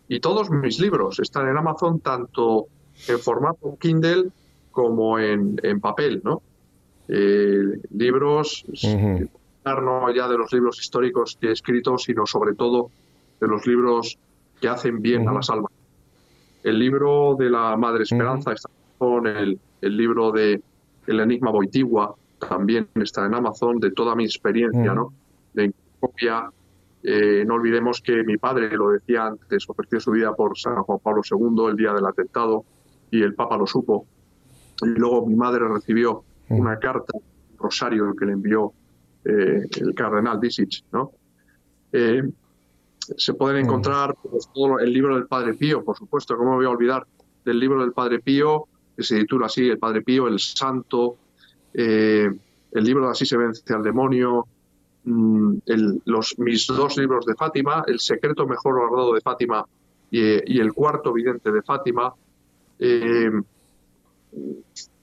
y todos mis libros están en Amazon, tanto en formato Kindle como en, papel, ¿no? Eh, libros, no ya de los libros históricos que he escrito, sino sobre todo de los libros que hacen bien a las almas. El libro de la Madre Esperanza está con el, libro de, El Enigma Boitigua también está en Amazon, de toda mi experiencia, ¿no? De copia. Eh, no olvidemos que mi padre, lo decía antes, ofreció su vida por San Juan Pablo II el día del atentado y el Papa lo supo. Y luego mi madre recibió una carta, un rosario que le envió eh, el cardenal Disich, ¿no? Eh, se pueden encontrar pues, todo el libro del Padre Pío, por supuesto, ¿cómo me voy a olvidar del libro del Padre Pío? Que se titula así, El Padre Pío, el Santo, eh, el libro de Así se vence al demonio, mm, los, mis dos libros de Fátima, El secreto mejor guardado de Fátima y, El cuarto vidente de Fátima. Eh,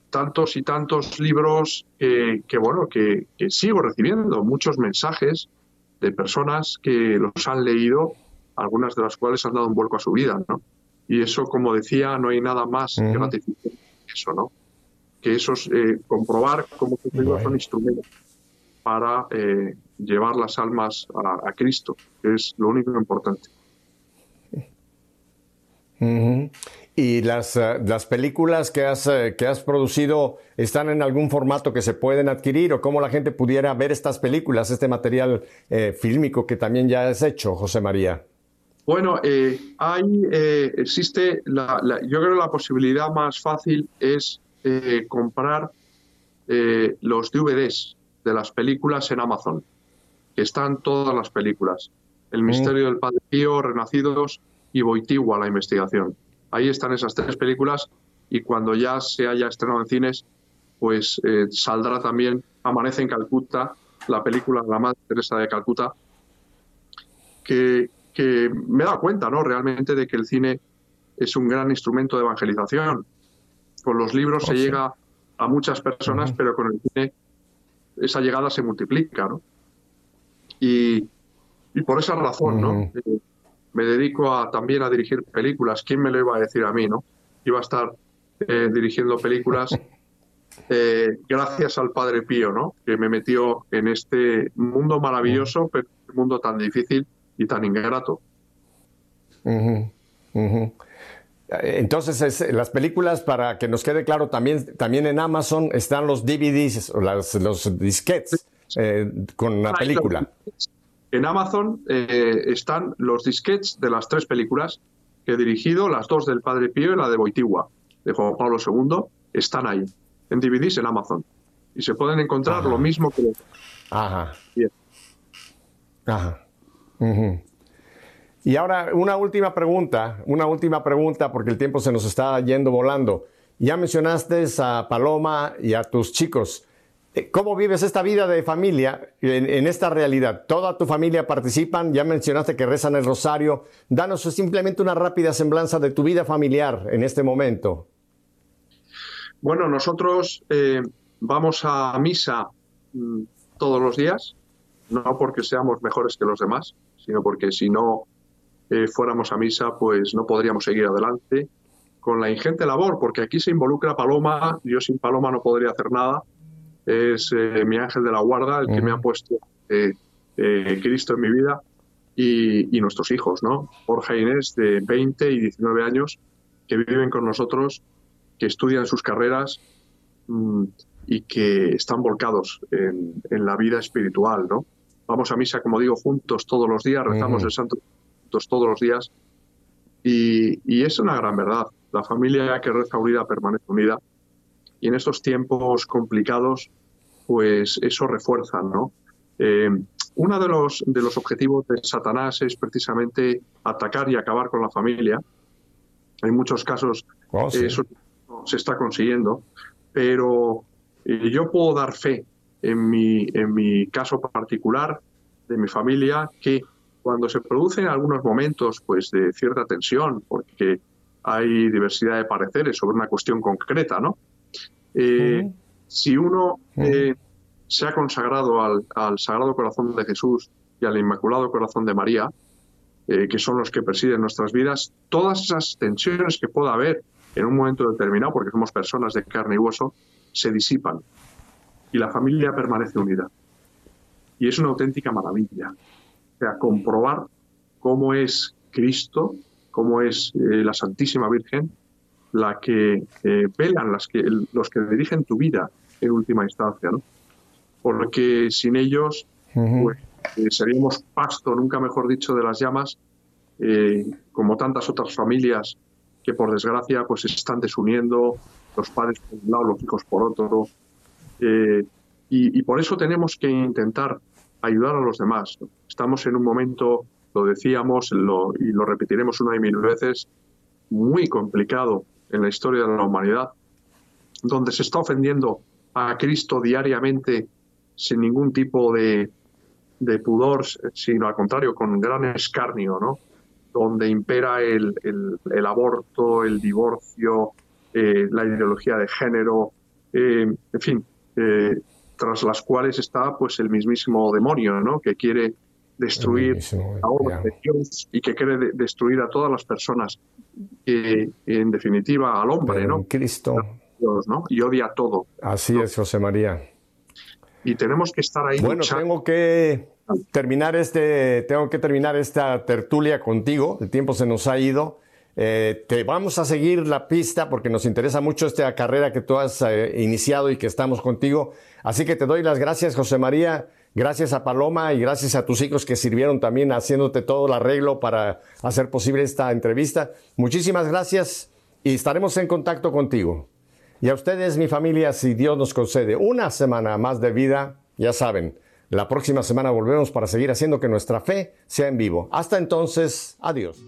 tantos y tantos libros que, bueno, que, sigo recibiendo, muchos mensajes de personas que los han leído, algunas de las cuales han dado un vuelco a su vida, ¿no? Y eso, como decía, no hay nada más gratificante que eso, ¿no? Que eso es eh, comprobar cómo los libros son instrumentos para eh, llevar las almas a, Cristo, que es lo único importante. ¿Y las, eh, las películas que has, eh, que has producido están en algún formato que se pueden adquirir o cómo la gente pudiera ver estas películas, este material eh, fílmico que también ya has hecho, José María? Bueno, hay, existe, la, yo creo que la posibilidad más fácil es comprar los DVDs de las películas en Amazon, que están todas las películas. El mm. misterio del Padre Pío, Renacidos y Boitigua, la investigación. Ahí están esas tres películas y cuando ya se haya estrenado en cines, pues eh, saldrá también Amanece en Calcuta, la película de la Madre Teresa de Calcuta, que, me he dado cuenta, ¿no? Realmente de que el cine es un gran instrumento de evangelización. Con los libros se oh, llega a muchas personas, pero con el cine esa llegada se multiplica, ¿no? Y, por esa razón, ¿no? Me dedico a, también a dirigir películas. ¿Quién me lo iba a decir a mí, no? Iba a estar eh, dirigiendo películas eh, gracias al Padre Pío, ¿no? Que me metió en este mundo maravilloso, pero un mundo tan difícil y tan ingrato. Entonces, las películas, para que nos quede claro, también, también en Amazon están los DVDs, los disquetes eh, con la película. En Amazon eh, están los disquets de las tres películas que he dirigido, las dos del Padre Pío y la de Boitigua, de Juan Pablo II, están ahí, en DVDs en Amazon. Y se pueden encontrar lo mismo que. Ajá. Ajá. Y ahora una última pregunta, una última pregunta porque el tiempo se nos está yendo volando. Ya mencionaste a Paloma y a tus chicos. Eh, ¿Cómo vives esta vida de familia en, esta realidad? ¿Toda tu familia participan? Ya mencionaste que rezan el rosario. Danos simplemente una rápida semblanza de tu vida familiar en este momento. Bueno, nosotros eh, vamos a misa mm, todos los días, no porque seamos mejores que los demás, sino porque si no eh, fuéramos a misa, pues no podríamos seguir adelante con la ingente labor, porque aquí se involucra Paloma, yo sin Paloma no podría hacer nada es eh, mi ángel de la guarda, el que me ha puesto eh, eh, Cristo en mi vida y, nuestros hijos, ¿no? Jorge e Inés, de 20 y 19 años, que viven con nosotros, que estudian sus carreras mm, y que están volcados en, la vida espiritual, ¿no? Vamos a misa, como digo, juntos todos los días, rezamos el Santo juntos todos los días y, y es una gran verdad. La familia que reza unida permanece unida y en estos tiempos complicados, pues eso refuerza, ¿no? Eh, uno de los, de los objetivos de Satanás es precisamente atacar y acabar con la familia. En muchos casos oh, eso se está consiguiendo, pero eh, yo puedo dar fe en mi, en mi caso particular de mi familia que cuando se producen algunos momentos pues de cierta tensión, porque hay diversidad de pareceres sobre una cuestión concreta, ¿no? Eh, si uno eh, se ha consagrado al, Sagrado Corazón de Jesús y al Inmaculado Corazón de María, eh, que son los que presiden nuestras vidas, todas esas tensiones que pueda haber en un momento determinado, porque somos personas de carne y hueso, se disipan y la familia permanece unida. Y es una auténtica maravilla. O sea, comprobar cómo es Cristo, cómo es la Santísima Virgen la que eh, velan, las que, los que dirigen tu vida en última instancia, ¿no? Porque sin ellos pues, eh, seríamos pasto, nunca mejor dicho, de las llamas, eh, como tantas otras familias que por desgracia pues se están desuniendo, los padres por un lado, los hijos por otro. Eh, y, por eso tenemos que intentar ayudar a los demás. Estamos en un momento, lo decíamos y lo repetiremos una y mil veces, muy complicado en la historia de la humanidad, donde se está ofendiendo a Cristo diariamente sin ningún tipo de, de pudor, sino al contrario, con gran escarnio, ¿no? donde impera el, el, aborto, el divorcio, eh, la ideología de género, eh, en fin, eh, tras las cuales está pues el mismísimo demonio, ¿no? que quiere destruir a obra de Dios y que quiere destruir a todas las personas, en definitiva al hombre, ¿no? Cristo. ¿no? Y odia todo. Así es, José María. Y tenemos que estar ahí. Bueno, tengo que terminar este, tengo que terminar esta tertulia contigo. El tiempo se nos ha ido. Eh, te vamos a seguir la pista porque nos interesa mucho esta carrera que tú has eh, iniciado y que estamos contigo. Así que te doy las gracias, José María. Gracias a Paloma y gracias a tus hijos que sirvieron también haciéndote todo el arreglo para hacer posible esta entrevista. Muchísimas gracias y estaremos en contacto contigo. Y a ustedes, mi familia, si Dios nos concede una semana más de vida, ya saben, la próxima semana volvemos para seguir haciendo que nuestra fe sea en vivo. Hasta entonces, adiós.